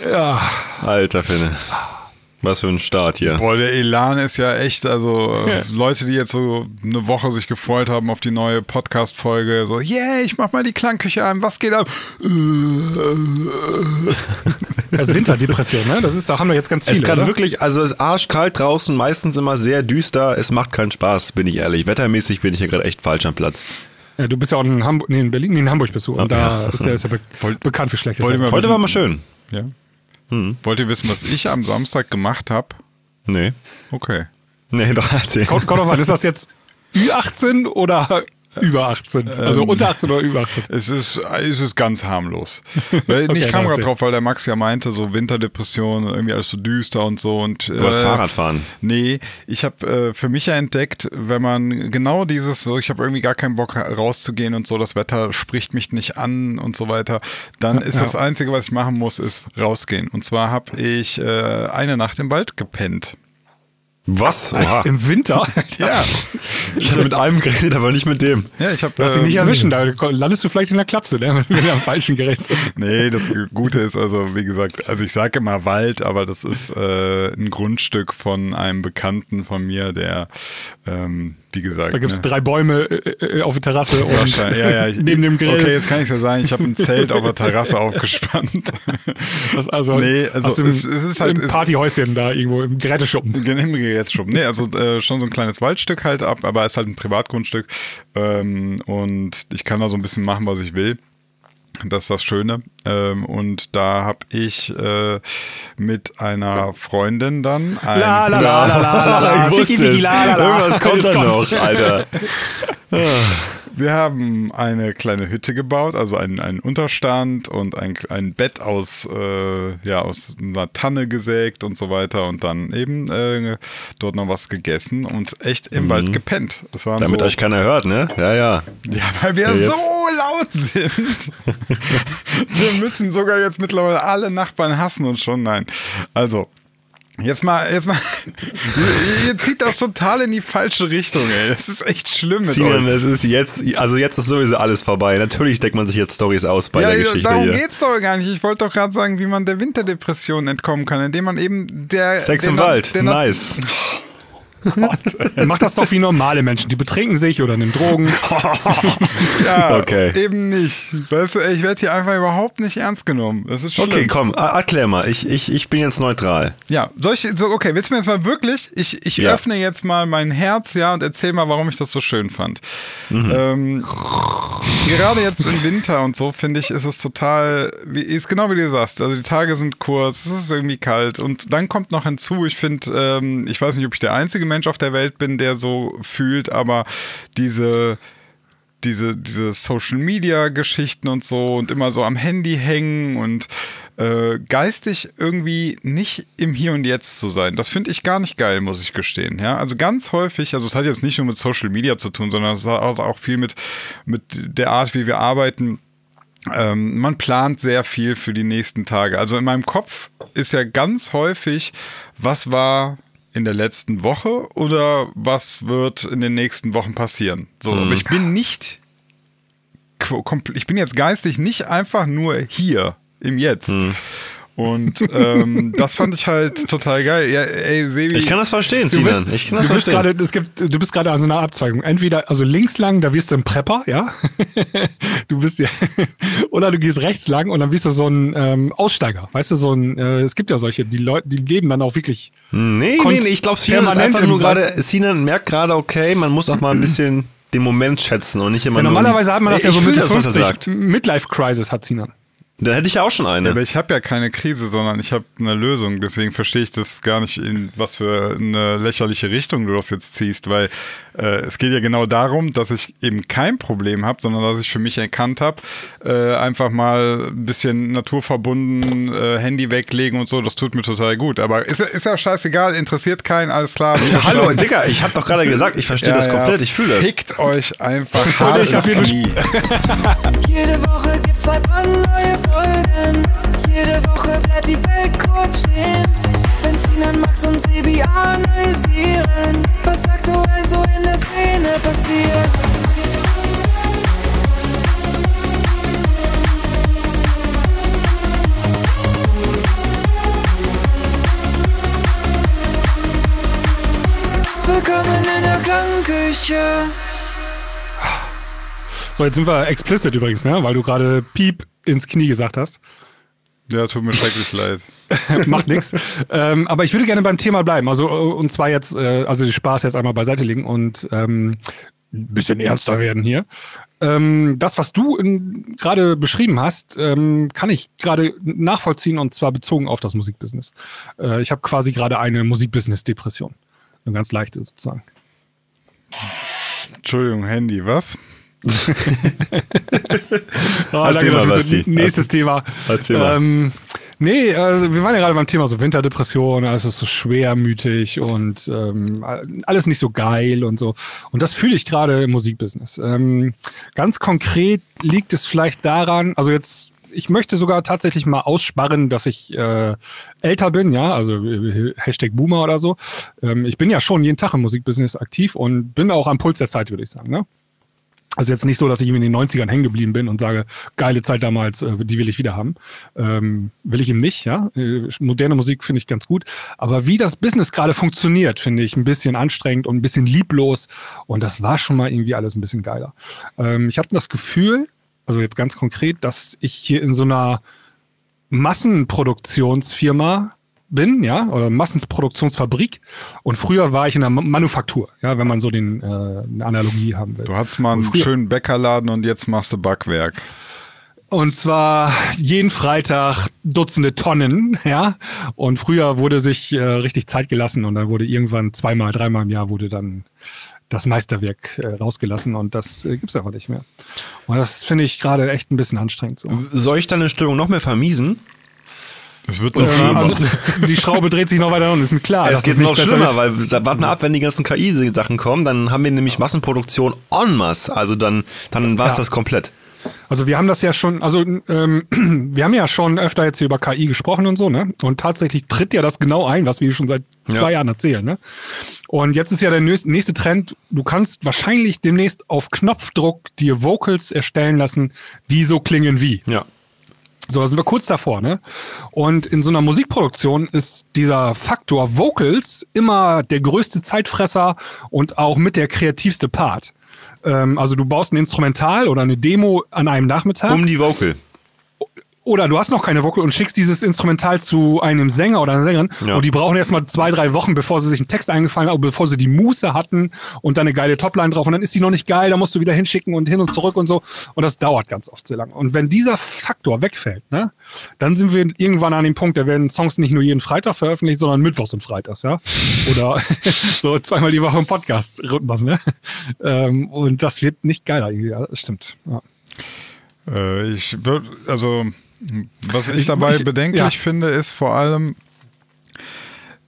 Ja. Alter Finne. Was für ein Start hier. Boah, der Elan ist ja echt, also äh, Leute, die jetzt so eine Woche sich gefreut haben auf die neue Podcast-Folge, so, yeah, ich mach mal die Klangküche an, was geht ab? Also Winterdepression, ne? Das ist, da haben wir jetzt ganz Es viele. ist gerade oder? wirklich, also es ist arschkalt draußen, meistens immer sehr düster. Es macht keinen Spaß, bin ich ehrlich. Wettermäßig bin ich hier gerade echt falsch am Platz. Ja, du bist ja auch in Hamburg, nee, in Berlin, nee, in Hamburg bist du. Und Ja. da ist ja, ist ja be bekannt für schlechtes Wetter. Heute war mal schön. Ja. Wollt ihr wissen, was ich am Samstag gemacht habe? Nee. Okay. Nee, doch erzähl. Kommt, kommt drauf an, ist das jetzt Ü18 oder über 18? Also Ähm, unter 18 oder über 18? Es ist, es ist ganz harmlos. Okay, ich kam gerade drauf, weil der Max ja meinte, so Winterdepression, irgendwie alles so düster und so. Und, Du hast äh, Fahrradfahren. Nee, ich habe äh, für mich ja entdeckt, wenn man genau dieses, so ich habe irgendwie gar keinen Bock rauszugehen und so, das Wetter spricht mich nicht an und so weiter, dann ist ja. das Einzige, was ich machen muss, ist rausgehen. Und zwar habe ich äh, eine Nacht im Wald gepennt. Was? Oha. Im Winter? Ja, Ich hatte mit einem geredet, aber nicht mit dem. ja ich habe. Lass dich nicht erwischen, da landest du vielleicht in der Klapse, ne? wenn du am falschen Gerät sind. Nee, das Gute ist also, wie gesagt, also ich sage immer Wald, aber das ist äh, ein Grundstück von einem Bekannten von mir, der, ähm, wie gesagt. Da gibt es ne, drei Bäume äh, äh, auf der Terrasse und ja, ja, ich, neben dem Grill. Okay, jetzt kann ich ja sagen, ich habe ein Zelt auf der Terrasse aufgespannt. Das also, Nee, also dem, es- es ist halt- im es- Partyhäuschen da irgendwo im Geräteschuppen. Jetzt schon. Nee, also äh, schon so ein kleines Waldstück halt ab, aber es ist halt ein Privatgrundstück. Ähm, und ich kann da so ein bisschen machen, was ich will. Das ist das Schöne. Ähm, und da habe ich äh, mit einer Freundin dann ein. La la la la la la la. ich Ficky, wusste ficky, es. la, la, la. Irgendwas kommt Jetzt da kommt's. noch, Alter. Wir haben eine kleine Hütte gebaut, also einen, einen Unterstand und ein, ein Bett aus, äh, ja, aus einer Tanne gesägt und so weiter und dann eben äh, dort noch was gegessen und echt im Wald gepennt. Damit so, euch keiner hört, ne? Ja, ja. Ja, weil wir Ja, so laut sind. wir müssen sogar jetzt mittlerweile alle Nachbarn hassen uns schon. Nein. Also, jetzt mal, jetzt mal. ihr zieht das total in die falsche Richtung, ey. Das ist echt schlimm mit euch. es ist jetzt, also jetzt ist sowieso alles vorbei. Natürlich deckt man sich jetzt Stories aus bei Ja, der Geschichte darum hier. geht's doch gar nicht. Ich wollte doch gerade sagen, wie man der Winterdepression entkommen kann, indem man eben der. Sex im Wald, der Na- nice. Mach das doch wie normale Menschen. Die betrinken sich oder nehmen Drogen. Ja, Okay. eben nicht. Weißt du, ich werde hier einfach überhaupt nicht ernst genommen. Das ist schlimm. Okay, komm, er- erklär mal. Ich, ich, ich bin jetzt neutral. Ja, soll ich, so, okay, willst du mir jetzt mal wirklich, ich, ich Ja. öffne jetzt mal mein Herz, ja, und erzähl mal, warum ich das so schön fand. Mhm. Ähm, gerade jetzt im Winter und so, finde ich, ist es total, wie, ist genau wie du sagst, also die Tage sind kurz, es ist irgendwie kalt und dann kommt noch hinzu, ich finde, ähm, ich weiß nicht, ob ich der einzige Mensch auf der Welt bin, der so fühlt, aber diese, diese, diese Social Media Geschichten und so und immer so am Handy hängen und äh, geistig irgendwie nicht im Hier und Jetzt zu sein. Das finde ich gar nicht geil, muss ich gestehen. Ja, also ganz häufig, also es hat jetzt nicht nur mit Social Media zu tun, sondern es hat auch viel mit, mit der Art, wie wir arbeiten. Ähm, man plant sehr viel für die nächsten Tage. Also in meinem Kopf ist ja ganz häufig, was war in der letzten Woche oder was wird in den nächsten Wochen passieren. So, aber ich bin nicht, ich bin jetzt geistig nicht einfach nur hier im Jetzt. Und ähm, das fand ich halt total geil. Ja, ey, Sebi. Ich kann das verstehen, Du bist, Sinan. Ich kann das du bist verstehen. gerade, es gibt, du bist gerade an so einer Abzweigung. Entweder, also links lang, da wirst du ein Prepper, ja. du bist ja, oder du gehst rechts lang und dann bist du so ein ähm, Aussteiger. Weißt du, so ein, äh, es gibt ja solche, die Leute, die leben dann auch wirklich. Nee, nee, nee, ich glaube, Sinan ist einfach nur gerade, Sinan merkt gerade, okay, man muss auch mal ein bisschen den Moment schätzen und nicht immer Ja, nur. normalerweise hat man das ja so Mitte das, was er 50. sagt. Midlife Crisis hat Sinan. Dann hätte ich ja auch schon eine. Aber ich habe ja keine Krise, sondern ich habe eine Lösung. Deswegen verstehe ich das gar nicht, in was für eine lächerliche Richtung du das jetzt ziehst, weil äh, es geht ja genau darum, dass ich eben kein Problem habe, sondern dass ich für mich erkannt habe, äh, einfach mal ein bisschen naturverbunden, äh, Handy weglegen und so, das tut mir total gut. Aber ist, ja- ist ja scheißegal, interessiert keinen, alles klar. Ja, hallo, Dicker, ich habe doch gerade gesagt, ich verstehe das komplett, ich fühle das. Fickt euch einfach hart ich hab ins Knie. Jede Woche gibt's zwei brandneue folgen. Jede Woche bleibt die Welt kurz stehen. Wenn sie an Max und Sebi analysieren, was aktuell so in der Szene passiert. Willkommen in der Klangküche. So, jetzt sind wir explicit übrigens, ne? Weil du gerade Piep ins Knie gesagt hast. Ja, tut mir schrecklich leid. Macht nichts. Ähm, aber ich würde gerne beim Thema bleiben. Also, äh, und zwar jetzt, äh, also die Spaß jetzt einmal beiseite legen und ähm, ein bisschen ernster werden hier. Ähm, das, was du gerade beschrieben hast, ähm, kann ich gerade nachvollziehen und zwar bezogen auf das Musikbusiness. Äh, ich habe quasi gerade eine Musikbusiness-Depression. Eine ganz leichte sozusagen. Entschuldigung, Handy, was? Ah, Erzähl danke, mal, das so nächstes Thema. Erzähl. Ähm, nee, also wir waren ja gerade beim Thema so Winterdepression, also es ist so schwermütig und ähm, alles nicht so geil und so. Und das fühle ich gerade im Musikbusiness. Ähm, ganz konkret liegt es vielleicht daran, also jetzt ich möchte sogar tatsächlich mal aussparren, dass ich äh, älter bin, ja, also äh, Hashtag Boomer oder so. Ähm, ich bin ja schon jeden Tag im Musikbusiness aktiv und bin auch am Puls der Zeit, würde ich sagen. Ne? Also jetzt nicht so, dass ich in den 90ern hängen geblieben bin und sage, geile Zeit damals, äh, die will ich wieder haben. Ähm, will ich eben nicht, ja. Äh, moderne Musik finde ich ganz gut. Aber wie das Business gerade funktioniert, finde ich ein bisschen anstrengend und ein bisschen lieblos. Und das war schon mal irgendwie alles ein bisschen geiler. Ähm, ich habe das Gefühl, also jetzt ganz konkret, dass ich hier in so einer Massenproduktionsfirma bin, ja, oder Massenproduktionsfabrik. Und früher war ich in der Ma- Manufaktur, ja, wenn man so den, äh, eine Analogie haben will. Du hattest mal einen schönen Bäckerladen und jetzt machst du Backwerk. Und zwar jeden Freitag Dutzende Tonnen, ja. Und früher wurde sich äh, richtig Zeit gelassen und dann wurde irgendwann zweimal, dreimal im Jahr wurde dann das Meisterwerk äh, rausgelassen und das äh, gibt's einfach nicht mehr. Und das finde ich gerade echt ein bisschen anstrengend so. Soll ich deine Stimmung noch mehr vermiesen? Es wird noch schlimmer. also die Schraube dreht sich noch weiter und ist mir klar. es geht noch schlimmer, weil warten wir ab, wenn die ganzen KI-Sachen kommen, dann haben wir nämlich Massenproduktion en masse. Also dann, dann war es Ja. das komplett. Also wir haben das ja schon, also ähm, wir haben ja schon öfter jetzt hier über KI gesprochen und so, ne? Und tatsächlich tritt ja das genau ein, was wir schon seit zwei Ja. Jahren erzählen, ne? Und jetzt ist ja der nächste nächste Trend, du kannst wahrscheinlich demnächst auf Knopfdruck dir Vocals erstellen lassen, die so klingen wie. Ja. So, da sind wir kurz davor, ne? Und in so einer Musikproduktion ist dieser Faktor Vocals immer der größte Zeitfresser und auch mit der kreativste Part. Ähm, also du baust ein Instrumental oder eine Demo an einem Nachmittag. Um die Vocal. Oder du hast noch keine Vocal und schickst dieses Instrumental zu einem Sänger oder einer Sängerin Ja. und die brauchen erstmal zwei, drei Wochen, bevor sie sich einen Text eingefallen haben, bevor sie die Muße hatten und dann eine geile Topline drauf und dann ist die noch nicht geil, da musst du wieder hinschicken und hin und zurück und so und das dauert ganz oft sehr lang. Und wenn dieser Faktor wegfällt, ne, dann sind wir irgendwann an dem Punkt, da werden Songs nicht nur jeden Freitag veröffentlicht, sondern mittwochs und freitags, ja. Oder so zweimal die Woche im Podcast-Rhythmus, ne. Ähm, und das wird nicht geiler irgendwie, ja, das stimmt. Ja. Äh, ich würde, also, was ich dabei ich- bedenklich ja. finde, ist vor allem,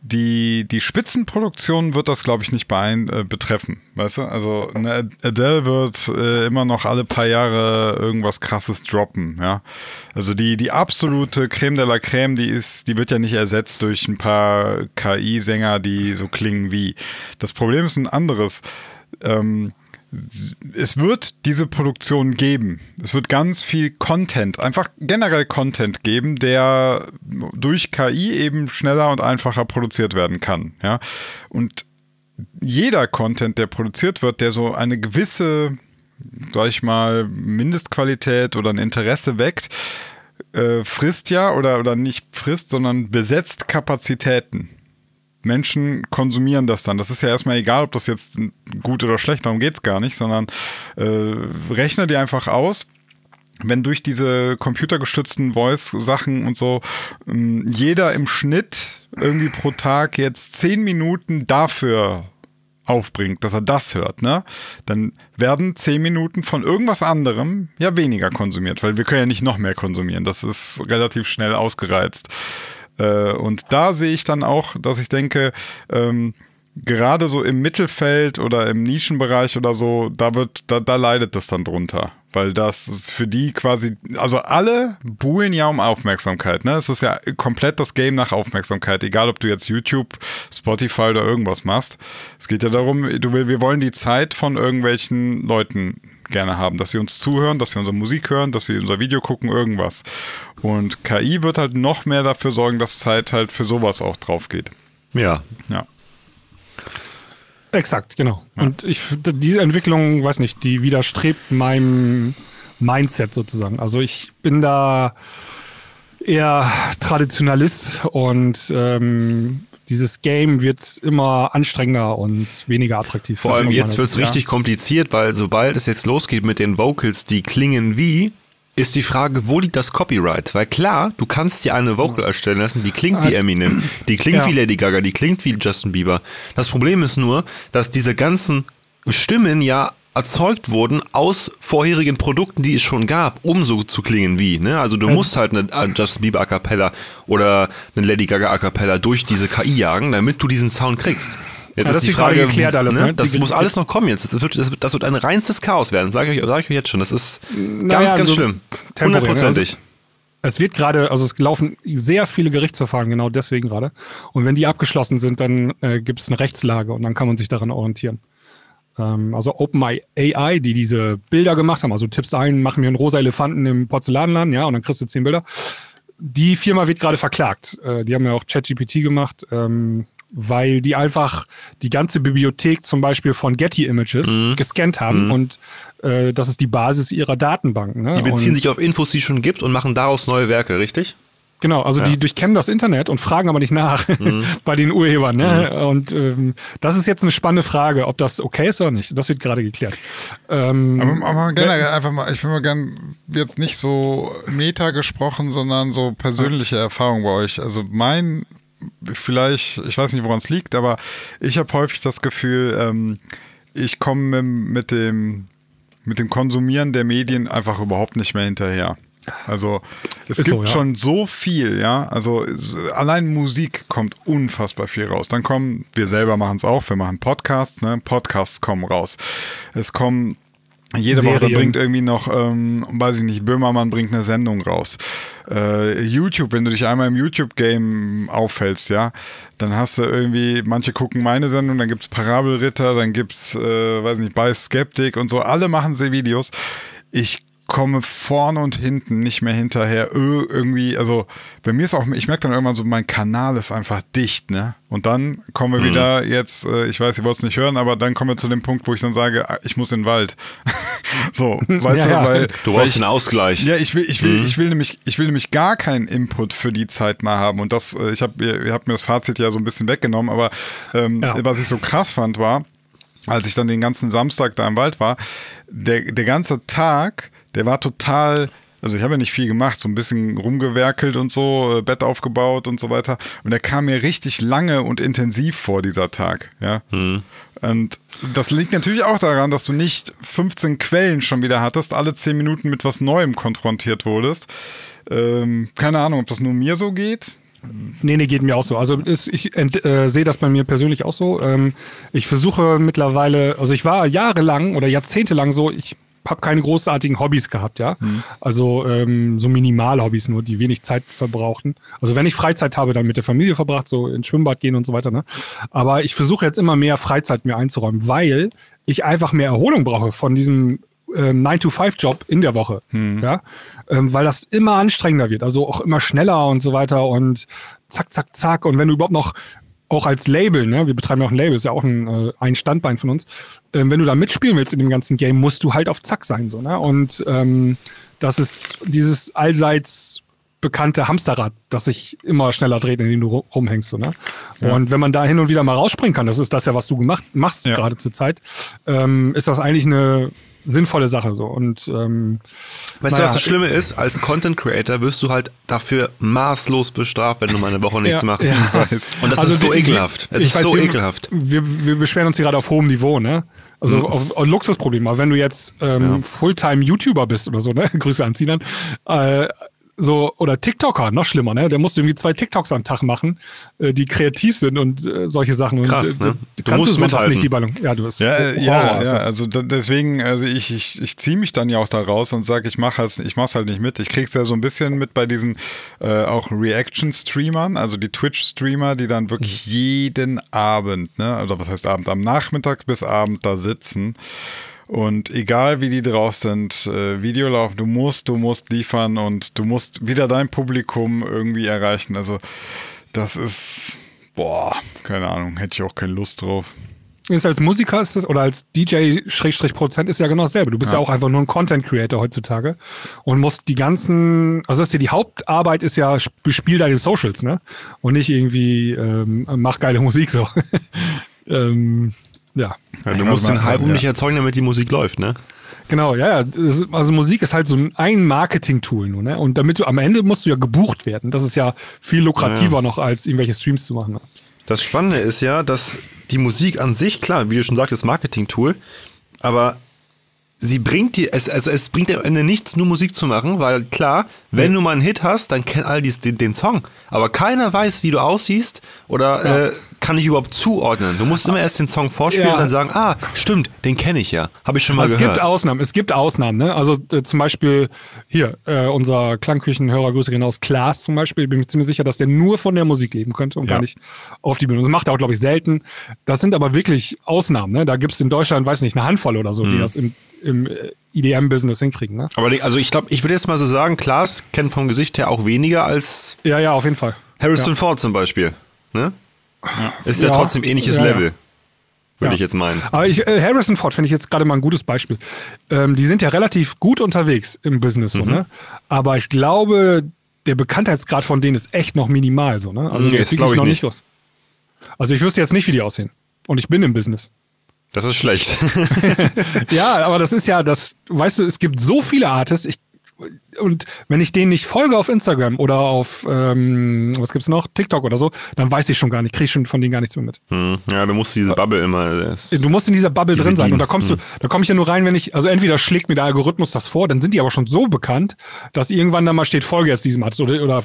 die, die Spitzenproduktion wird das, glaube ich, nicht beein, äh, betreffen. Weißt du? Also eine Adele wird äh, immer noch alle paar Jahre irgendwas krasses droppen, ja. Also die, die absolute Creme de la Creme, die ist, die wird ja nicht ersetzt durch ein paar KI-Sänger, die so klingen wie. Das Problem ist ein anderes. Ähm, es wird diese Produktion geben. Es wird ganz viel Content, einfach generell Content geben, der durch KI eben schneller und einfacher produziert werden kann. Ja? Und jeder Content, der produziert wird, der so eine gewisse, sag ich mal, Mindestqualität oder ein Interesse weckt, äh, frisst ja oder, oder nicht frisst, sondern besetzt Kapazitäten. Menschen konsumieren das dann. Das ist ja erstmal egal, ob das jetzt gut oder schlecht, darum geht's gar nicht, sondern äh, rechne dir einfach aus, wenn durch diese computergestützten Voice-Sachen und so ähm, jeder im Schnitt irgendwie pro Tag jetzt zehn Minuten dafür aufbringt, dass er das hört, ne? Dann werden zehn Minuten von irgendwas anderem ja weniger konsumiert, weil wir können ja nicht noch mehr konsumieren. Das ist relativ schnell ausgereizt. Äh, und da sehe ich dann auch, dass ich denke, ähm, gerade so im Mittelfeld oder im Nischenbereich oder so, da wird, da, da leidet das dann drunter. Weil das für die quasi, also alle buhlen ja um Aufmerksamkeit, ne? Es ist ja komplett das Game nach Aufmerksamkeit, egal ob du jetzt YouTube, Spotify oder irgendwas machst. Es geht ja darum, du wir wollen die Zeit von irgendwelchen Leuten gerne haben, dass sie uns zuhören, dass sie unsere Musik hören, dass sie unser Video gucken, irgendwas. Und KI wird halt noch mehr dafür sorgen, dass Zeit halt für sowas auch drauf geht. Ja. Ja. Exakt, genau. Und ich die Entwicklung, weiß nicht, die widerstrebt meinem Mindset sozusagen. Also ich bin da eher Traditionalist und ähm, dieses Game wird immer anstrengender und weniger attraktiv. Vor allem jetzt wird es richtig kompliziert, weil sobald es jetzt losgeht mit den Vocals, die klingen wie, ist die Frage, wo liegt das Copyright? Weil klar, du kannst dir eine Vocal erstellen lassen, die klingt wie Eminem, die klingt Ja. wie Lady Gaga, die klingt wie Justin Bieber. Das Problem ist nur, dass diese ganzen Stimmen ja erzeugt wurden aus vorherigen Produkten, die es schon gab, um so zu klingen wie. Ne? Also du musst halt eine äh, Justin Bieber A Cappella oder eine Lady Gaga A Cappella durch diese KI jagen, damit du diesen Sound kriegst. Jetzt Ja, das wird gerade geklärt alles, ne? Das Die- muss alles noch kommen jetzt. Das wird, das wird, das wird ein reinstes Chaos werden, sage ich, sag ich euch jetzt schon. Das ist Naja, ganz, ganz so schlimm. ne? Hundertprozentig. Es wird gerade, also es laufen sehr viele Gerichtsverfahren genau deswegen gerade. Und wenn die abgeschlossen sind, dann äh, gibt es eine Rechtslage und dann kann man sich daran orientieren. Ähm, also OpenAI, die diese Bilder gemacht haben, also tippst ein, machen wir einen rosa Elefanten im Porzellanladen, ja, und dann kriegst du zehn Bilder. Die Firma wird gerade verklagt. Äh, die haben ja auch ChatGPT gemacht, ähm, weil die einfach die ganze Bibliothek zum Beispiel von Getty Images Mhm. gescannt haben und äh, das ist die Basis ihrer Datenbank. Ne? Die beziehen und sich auf Infos, die es schon gibt und machen daraus neue Werke, richtig? Genau, also die durchkämmen das Internet und fragen aber nicht nach Mhm. bei den Urhebern. Ne? Und ähm, das ist jetzt eine spannende Frage, ob das okay ist oder nicht. Das wird gerade geklärt. Ähm, Aber, aber generell einfach mal, ich will mal gern jetzt nicht so meta gesprochen, sondern so persönliche Erfahrung bei euch. Also mein, vielleicht, ich weiß nicht, woran es liegt, aber ich habe häufig das Gefühl, ähm, ich komme mit dem mit dem Konsumieren der Medien einfach überhaupt nicht mehr hinterher. Also es Ist gibt so, ja. schon so viel, ja. Also es- allein Musik kommt unfassbar viel raus. Dann kommen, wir selber machen es auch, wir machen Podcasts, ne? Podcasts kommen raus. Es kommen jede Woche Serien. bringt irgendwie noch, ähm, weiß ich nicht, Böhmermann bringt eine Sendung raus. Äh, YouTube, wenn du dich einmal im YouTube-Game auffällst, ja, dann hast du irgendwie, manche gucken meine Sendung, dann gibt's Parabelritter, dann gibt's, äh, weiß nicht, bei Skeptik und so, alle machen sie Videos. Ich komme vorne und hinten nicht mehr hinterher. Ö, irgendwie, also bei mir ist auch, ich merke dann irgendwann so, mein Kanal ist einfach dicht, ne? Und dann kommen wir wieder jetzt, äh, ich weiß, ihr wollt es nicht hören, aber dann kommen wir zu dem Punkt, wo ich dann sage, ah, ich muss in den Wald. so, weißt Ja, du, weil Du weil brauchst ich, den Ausgleich. ja, ich will, ich will, ich will nämlich, ich will nämlich gar keinen Input für die Zeit mal haben. Und das, äh, ich habe, ihr, ihr habt mir das Fazit ja so ein bisschen weggenommen, aber ähm, Ja. was ich so krass fand war, als ich dann den ganzen Samstag da im Wald war, der, der ganze Tag, der war total, also ich habe ja nicht viel gemacht, so ein bisschen rumgewerkelt und so, äh, Bett aufgebaut und so weiter. Und der kam mir richtig lange und intensiv vor, dieser Tag, ja. Und das liegt natürlich auch daran, dass du nicht 15 Quellen schon wieder hattest, alle 10 Minuten mit was Neuem konfrontiert wurdest. Ähm, keine Ahnung, ob das nur mir so geht. Nee, nee, geht mir auch so. Also ist, ich ent, äh, sehe das bei mir persönlich auch so. Ähm, ich versuche mittlerweile, also ich war jahrelang oder jahrzehntelang so, ich habe keine großartigen Hobbys gehabt, ja. Also ähm, so Minimal-Hobbys nur, die wenig Zeit verbrauchten. Also wenn ich Freizeit habe, dann mit der Familie verbracht, so ins Schwimmbad gehen und so weiter. Ne? Aber ich versuche jetzt immer mehr Freizeit mir einzuräumen, weil ich einfach mehr Erholung brauche von diesem ähm, 9-to-5-Job in der Woche. Ja? Ähm, weil das immer anstrengender wird, also auch immer schneller und so weiter und zack, zack, zack. Und wenn du überhaupt noch auch als Label, ne, wir betreiben ja auch ein Label, ist ja auch ein, äh, ein Standbein von uns. Ähm, wenn du da mitspielen willst in dem ganzen Game, musst du halt auf Zack sein, so, ne? Und ähm, das ist dieses allseits bekannte Hamsterrad, das sich immer schneller dreht, in dem du ru- rumhängst, so, ne? Und wenn man da hin und wieder mal rausspringen kann, das ist das ja, was du gemacht machst Ja. gerade zur Zeit, ähm, ist das eigentlich eine sinnvolle Sache, so. Und ähm, Weißt du, naja, was das Schlimme ist? Als Content Creator wirst du halt dafür maßlos bestraft, wenn du mal eine Woche nichts Ja, machst. ja. Und das Also ist so die- ekelhaft. Es ich ist weiß, so wir, ekelhaft. Wir, wir beschweren uns hier gerade auf hohem Niveau, ne? Also auf, auf Luxusproblem. Aber wenn du jetzt ähm, Fulltime-YouTuber bist oder so, ne? Grüße an Sinan, äh, so, oder TikToker, noch schlimmer, ne? Der muss irgendwie zwei TikToks am Tag machen, äh, die kreativ sind und äh, solche Sachen. Krass, und, äh, ne? Du kannst musst du mithalten. nicht die Ballung. Ja, du bist Ja, ja, ja, also deswegen, also ich, ich, ich ziehe mich dann ja auch da raus und sage, ich mache halt, ich mach's halt nicht mit. Ich krieg's ja so ein bisschen mit bei diesen äh, auch Reaction-Streamern, also die Twitch-Streamer, die dann wirklich jeden Abend, ne, also was heißt Abend, am Nachmittag bis Abend da sitzen. Und egal wie die drauf sind, äh, Video laufen, du musst, du musst liefern und du musst wieder dein Publikum irgendwie erreichen. Also das ist, boah, keine Ahnung, hätte ich auch keine Lust drauf. ist als Musiker ist das, oder als DJ-Produzent ist ja genau dasselbe. Du bist ja. ja. auch einfach nur ein Content Creator heutzutage und musst die ganzen, also das ist ja die Hauptarbeit ist ja, bespiel deine Socials, ne? Und nicht irgendwie ähm, mach geile Musik so. ähm, ja. ja. Du musst den Hype um dich erzeugen, damit die Musik läuft, ne? Genau, ja, ja. Also Musik ist halt so ein Marketing-Tool nur, ne? Und damit du am Ende musst du ja gebucht werden. Das ist ja viel lukrativer ja. noch, als irgendwelche Streams zu machen. Ne? Das Spannende ist ja, dass die Musik an sich, klar, wie du schon sagtest, Marketing-Tool, aber sie bringt dir, es, also es bringt dir am Ende nichts, nur Musik zu machen, weil klar, wenn du mal einen Hit hast, dann kennen all dies den, den Song. Aber keiner weiß, wie du aussiehst oder ja. äh, kann dich überhaupt zuordnen. Du musst immer erst den Song vorspielen ja. und dann sagen, ah, stimmt, den kenne ich ja. Habe ich schon mal es gehört. Es gibt Ausnahmen, es gibt Ausnahmen, ne? Also äh, zum Beispiel hier, äh, unser Klangküchenhörer, Grüße gehen aus, Klaas zum Beispiel, bin mir ziemlich sicher, dass der nur von der Musik leben könnte und ja. gar nicht auf die Bühne. Das macht er auch, glaube ich, selten. Das sind aber wirklich Ausnahmen, ne? Da gibt es in Deutschland, weiß nicht, eine Handvoll oder so, hm. die das im, im EDM-Business äh, hinkriegen, ne? Aber die, also ich glaube, ich würde jetzt mal so sagen, Klaas kennt vom Gesicht her auch weniger als ja, ja, auf jeden Fall. Harrison ja. Ford zum Beispiel. Ne? Ist ja, ja trotzdem ähnliches Level. Würde ich jetzt meinen. Aber ich, äh, Harrison Ford finde ich jetzt gerade mal ein gutes Beispiel. Ähm, die sind ja relativ gut unterwegs im Business, so, mhm. ne? Aber ich glaube, der Bekanntheitsgrad von denen ist echt noch minimal, so, ne? Also, nee, das glaube ich noch nicht. nicht Also, ich wüsste jetzt nicht, wie die aussehen. Und ich bin im Business. Das ist schlecht. ja, aber das ist ja das, weißt du, es gibt so viele Artists, ich und wenn ich denen nicht folge auf Instagram oder auf, ähm, was gibt's noch, TikTok oder so, dann weiß ich schon gar nicht, kriege schon von denen gar nichts mehr mit. Hm, ja, du musst diese Bubble immer. Äh, du musst in dieser Bubble drin sein und da kommst hm. du, da komme ich ja nur rein, wenn ich, also entweder schlägt mir der Algorithmus das vor, dann sind die aber schon so bekannt, dass irgendwann da mal steht, folge jetzt diesem Artist oder, oder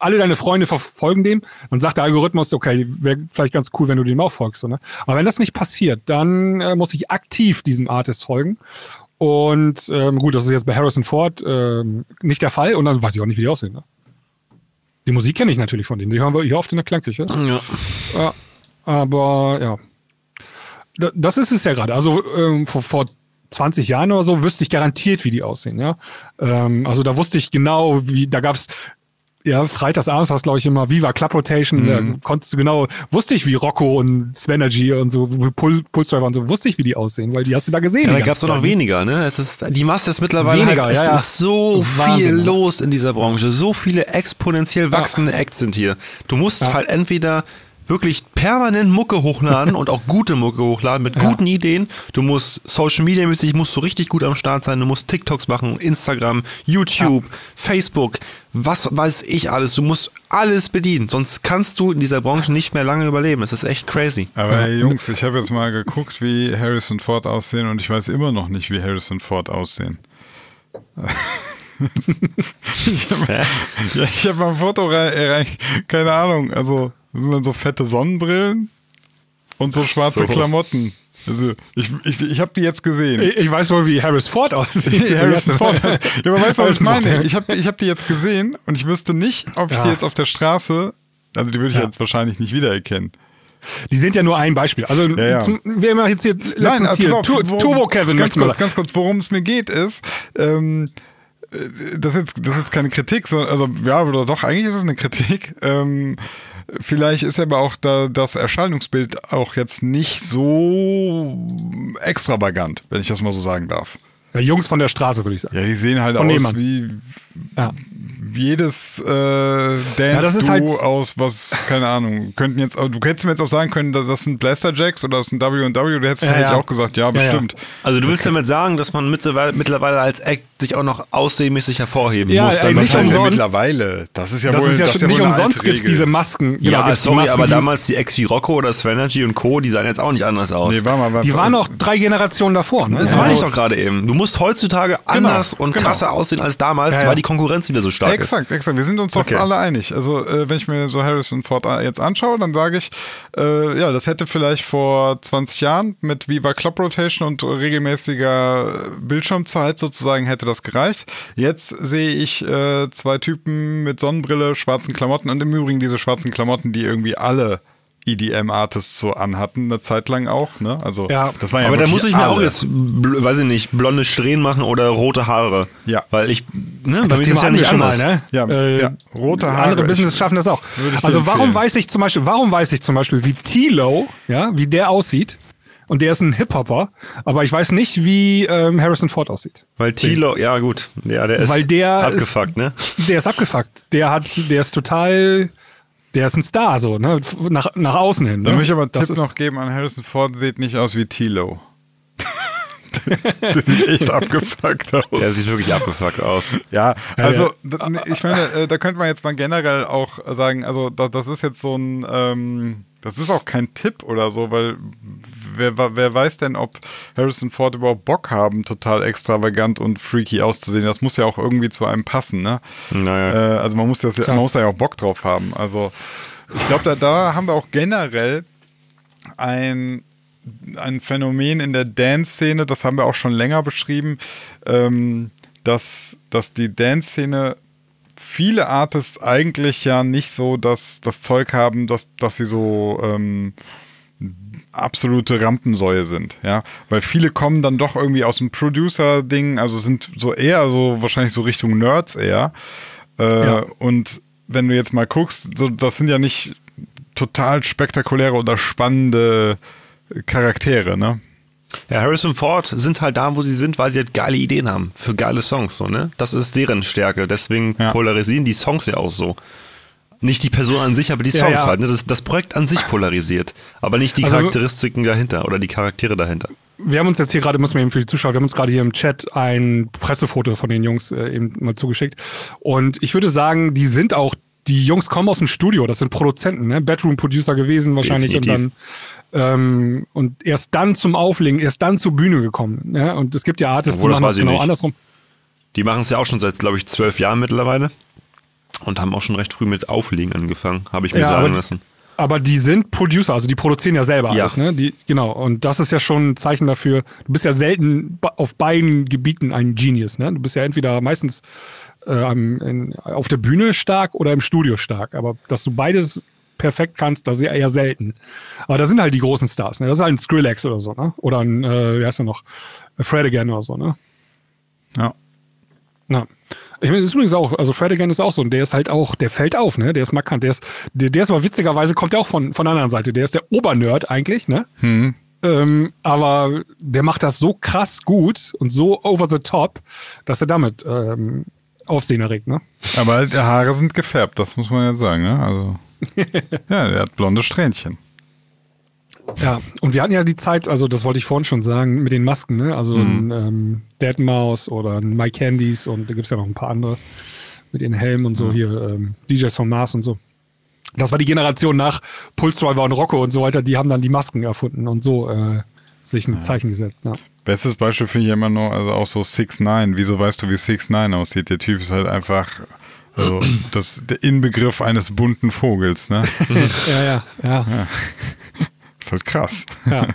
alle deine Freunde verfolgen dem, dann sagt der Algorithmus, okay, wäre vielleicht ganz cool, wenn du dem auch folgst. So, ne? Aber wenn das nicht passiert, dann äh, muss ich aktiv diesem Artist folgen. Und ähm, gut, das ist jetzt bei Harrison Ford ähm, nicht der Fall und dann weiß ich auch nicht, wie die aussehen. Ne? Die Musik kenne ich natürlich von denen. Die hören wir hier oft in der Klangküche. Ja. ja aber ja. Das ist es ja gerade. Also ähm, vor, vor 20 Jahren oder so wüsste ich garantiert, wie die aussehen. Ja? Ähm, also da wusste ich genau, wie, da gab es ja, freitagsabends war es, glaube ich, immer Viva Club Rotation. Mhm. Da konntest du genau, wusste ich, wie Rocco und Svenergy und so, Pul Pulsdriver und so, wusste ich, wie die aussehen, weil die hast du da gesehen. Ja, da gab es noch weniger, ne? Es ist, die Masse ist mittlerweile weniger, halt, es ja, ist so Wahnsinn, viel los in dieser Branche. So viele exponentiell wachsende ja. Acts sind hier. Du musst halt entweder wirklich permanent Mucke hochladen und auch gute Mucke hochladen mit ja. guten Ideen. Du musst Social Media mäßig musst du richtig gut am Start sein. Du musst TikToks machen, Instagram, YouTube, ja. Facebook, was weiß ich alles. Du musst alles bedienen, sonst kannst du in dieser Branche nicht mehr lange überleben. Es ist echt crazy. Aber hey, Jungs, ich habe jetzt mal geguckt, wie Harrison Ford aussehen und ich weiß immer noch nicht, wie Harrison Ford aussehen. ich habe ja, hab mal ein Foto rein, keine Ahnung, also das sind dann so fette Sonnenbrillen und so schwarze so. Klamotten. Also, ich, ich, ich habe die jetzt gesehen. Ich, ich, weiß wohl, wie Harris Ford aussieht. Harrison Ford. ja, aber weißt du, was ich meine? Ich habe ich hab die jetzt gesehen und ich wüsste nicht, ob ich ja. die jetzt auf der Straße, also die würde ich ja. jetzt wahrscheinlich nicht wiedererkennen. Die sind ja nur ein Beispiel. Also, ja, ja. Zum, wir haben jetzt hier Nein, also hier, auf, worum, Turbo Kevin. Ganz kurz, ganz kurz, worum es mir geht, ist, ähm, äh, das ist, jetzt, das ist jetzt keine Kritik, sondern, also, ja, oder doch, eigentlich ist es eine Kritik. Ähm, Vielleicht ist aber auch da, das Erscheinungsbild auch jetzt nicht so extravagant, wenn ich das mal so sagen darf. Ja, Jungs von der Straße, würde ich sagen. Ja, die sehen halt von aus wie, ja jedes äh, Dance-Duo ja, halt aus, was, keine Ahnung, könnten jetzt, du hättest mir jetzt auch sagen können, das sind Blaster Jacks oder das sind W&W, du hättest ja, vielleicht ja. auch gesagt, ja, bestimmt. Also du willst okay. damit sagen, dass man mittlerweile, mittlerweile als Act sich auch noch aussehmäßig hervorheben muss. Ja, nicht umsonst. mittlerweile. Das ist ja das wohl, ist ja, das ist ja nicht umsonst gibt es diese Masken. Ja, genau, sorry, Masken, aber damals die Ex wie Rocco oder Svenergy und Co., die sahen jetzt auch nicht anders aus. Nee, war mal, war, die waren auch drei Generationen davor. Ne? Das meine ich doch gerade eben. Du musst heutzutage genau, anders und genau. krasser aussehen als damals, weil die Konkurrenz wieder so stark exakt, ist. Exakt, exakt. Wir sind uns doch okay. alle einig. Also, äh, wenn ich mir so Harrison Ford jetzt anschaue, dann sage ich, äh, ja, das hätte vielleicht vor 20 Jahren mit Viva Club Rotation und regelmäßiger Bildschirmzeit sozusagen hätte das gereicht. Jetzt sehe ich äh, zwei Typen mit Sonnenbrille, schwarzen Klamotten und im Übrigen diese schwarzen Klamotten, die irgendwie alle EDM-Artists so anhatten, eine Zeit lang auch. Ne? Also, ja. das war ja Aber da muss ich mir auch jetzt, weiß ich nicht, blonde Strähnen machen oder rote Haare. Ja. Weil ich, ne, das ist ja nicht anders. Mal, ne? ja, äh, ja, rote Haare. Andere Business schaffen das auch. Also warum weiß ich zum Beispiel, warum weiß ich zum Beispiel, wie Tilo, ja, wie der aussieht? und der ist ein Hip-Hopper, aber ich weiß nicht, wie ähm, Harrison Ford aussieht. Weil Tilo, ja gut, ja, der ist Weil der abgefuckt, ist, ne? Der ist abgefuckt. Der hat, der ist total, der ist ein Star, so, ne? Nach, nach außen hin. Da ne? möchte ich aber einen Das Tipp noch geben an Harrison Ford, sieht nicht aus wie Tilo. der sieht echt abgefuckt aus. Der sieht wirklich abgefuckt aus. Ja, also ich meine, äh, da könnte man jetzt mal generell auch sagen, also da, das ist jetzt so ein, ähm, das ist auch kein Tipp oder so, weil wer, wer weiß denn, ob Harrison Ford überhaupt Bock haben, total extravagant und freaky auszusehen. Das muss ja auch irgendwie zu einem passen, ne? Naja. Äh, also man muss das ja, Klar. man muss da ja auch Bock drauf haben. Also ich glaube, da, da haben wir auch generell ein, ein Phänomen in der Dance-Szene, das haben wir auch schon länger beschrieben, ähm, dass, dass die Dance-Szene viele Artists eigentlich ja nicht so das, das Zeug haben, dass, dass sie so ähm, absolute Rampensäue sind, ja, weil viele kommen dann doch irgendwie aus dem Producer-Ding, also sind so eher so wahrscheinlich so Richtung Nerds eher äh, Ja. und wenn du jetzt mal guckst, so, das sind ja nicht total spektakuläre oder spannende Charaktere, ne? Ja, Harrison Ford sind halt da, wo sie sind, weil sie halt geile Ideen haben für geile Songs, so, ne? Das ist deren Stärke. Deswegen Ja. polarisieren die Songs ja auch so. Nicht die Person an sich, aber die Ja, Songs ja. halt. Ne? Das, das Projekt an sich polarisiert. Aber nicht die Also- Charakteristiken dahinter oder die Charaktere dahinter. Wir haben uns jetzt hier gerade, muss man eben für die Zuschauer, wir haben uns gerade hier im Chat ein Pressefoto von den Jungs äh, eben mal zugeschickt. Und ich würde sagen, die sind auch, die Jungs kommen aus dem Studio, das sind Produzenten, ne? Bedroom-Producer gewesen wahrscheinlich und Definitiv. dann ähm, und erst dann zum Auflegen, erst dann zur Bühne gekommen. Ne? Und es gibt ja Artists, Obwohl, die das machen das ich genau nicht. andersrum. Die machen es ja auch schon seit, glaube ich, zwölf Jahren mittlerweile. Und haben auch schon recht früh mit Auflegen angefangen, habe ich mir Ja, sagen lassen. Aber die sind Producer, also die produzieren ja selber Ja. alles, ne? Die, genau. Und das ist ja schon ein Zeichen dafür. Du bist ja selten auf beiden Gebieten ein Genius, ne? Du bist ja entweder meistens äh, in, auf der Bühne stark oder im Studio stark. Aber dass du beides perfekt kannst, das ist ja eher selten. Aber da sind halt die großen Stars, ne? Das ist halt ein Skrillex oder so, ne? Oder ein, äh, wie heißt der noch? Fred Again oder so, ne? Ja. Na. Ich meine, das ist übrigens auch, also Fred Again ist auch so, und der ist halt auch, der fällt auf, ne? Der ist markant. Der ist, der, der ist aber witzigerweise, kommt der auch von, von der anderen Seite. Der ist der Obernerd eigentlich, ne? Ähm, aber der macht das so krass gut und so over the top, dass er damit ähm, Aufsehen erregt, ne? Aber halt, die Haare sind gefärbt, das muss man ja sagen, ne? Also. ja, der hat blonde Strähnchen. Ja, und wir hatten ja die Zeit, also das wollte ich vorhin schon sagen, mit den Masken, ne? Also ein ähm, Deadmaus oder ein My Candies und da gibt's ja noch ein paar andere mit den Helmen und so hier, ähm, DJs von Mars und so. Das war die Generation nach Pulse Driver und Rocco und so weiter, die haben dann die Masken erfunden und so äh, sich ein Zeichen gesetzt. Ne? Bestes Beispiel finde ich immer noch, also auch so 6 9 Wieso weißt du, wie 6 9 aussieht? Der Typ ist halt einfach also das, der Inbegriff eines bunten Vogels, ne? Ja, ja, ja. Ist halt krass. Ja.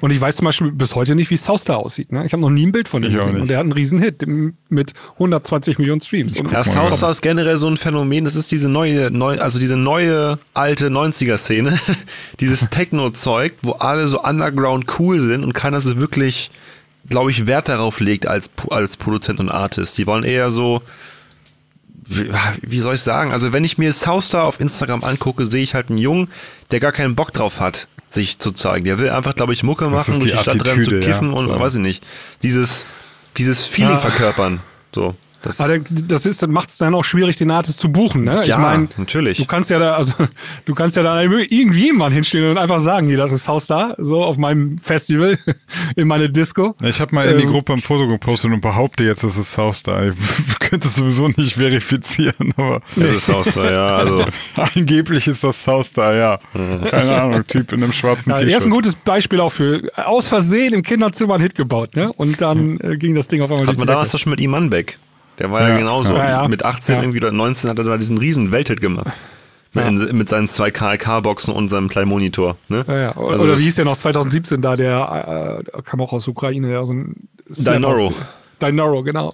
Und ich weiß zum Beispiel bis heute nicht, wie Soustar aussieht. Ne? Ich habe noch nie ein Bild von ihm gesehen. nicht. Und der hat einen riesen Hit mit 120 Millionen Streams. Und Ja, mal. Southstar ist generell so ein Phänomen. Das ist diese neue, neu, also diese neue alte 90er-Szene. Dieses Techno-Zeug, wo alle so underground cool sind und keiner so wirklich, glaube ich, Wert darauf legt als, als Produzent und Artist. Die wollen eher so, wie, soll ich sagen? Also, wenn ich mir Southstar auf Instagram angucke, sehe ich halt einen Jungen, der gar keinen Bock drauf hat, sich zu zeigen. Der will einfach, glaube ich, Mucke machen, durch die die Stadt rennen zu kiffen ja. und So. weiß ich nicht. Dieses, dieses Feeling Ja. verkörpern. So. Das, Aber das ist, macht es dann auch schwierig, den Artist zu buchen. Ne? Ja, ich meine, natürlich. Du kannst ja da, also du kannst ja da irgendwie jemanden hinstellen und einfach sagen, hier, das ist Soustar, so auf meinem Festival, in meine Disco. Ich habe mal in die Ähm. Gruppe ein Foto gepostet und behaupte jetzt, es ist Soustar. Ich könnte es sowieso nicht verifizieren, aber Das ist Southstar, ja. Also, angeblich ist das Soustar, ja. Keine Ahnung, Typ in einem schwarzen Ja, er ist ein T-Shirt. gutes Beispiel auch für aus Versehen im Kinderzimmer einen Hit gebaut, ne? Und dann äh, ging das Ding auf einmal hat durch man damals schon mit Iman Beck. Der war ja, Ja. genauso. Ja, ja. Mit 18 Ja. irgendwie oder 19 hat er da diesen riesen Welthit gemacht. Ja. In, mit seinen zwei KLK-Boxen und seinem kleinen Monitor. Ne? Ja, ja. Oder, Also oder wie hieß der noch 2017 da, der äh, kam auch aus Ukraine, der so ein Dinoro. Dinoro, genau.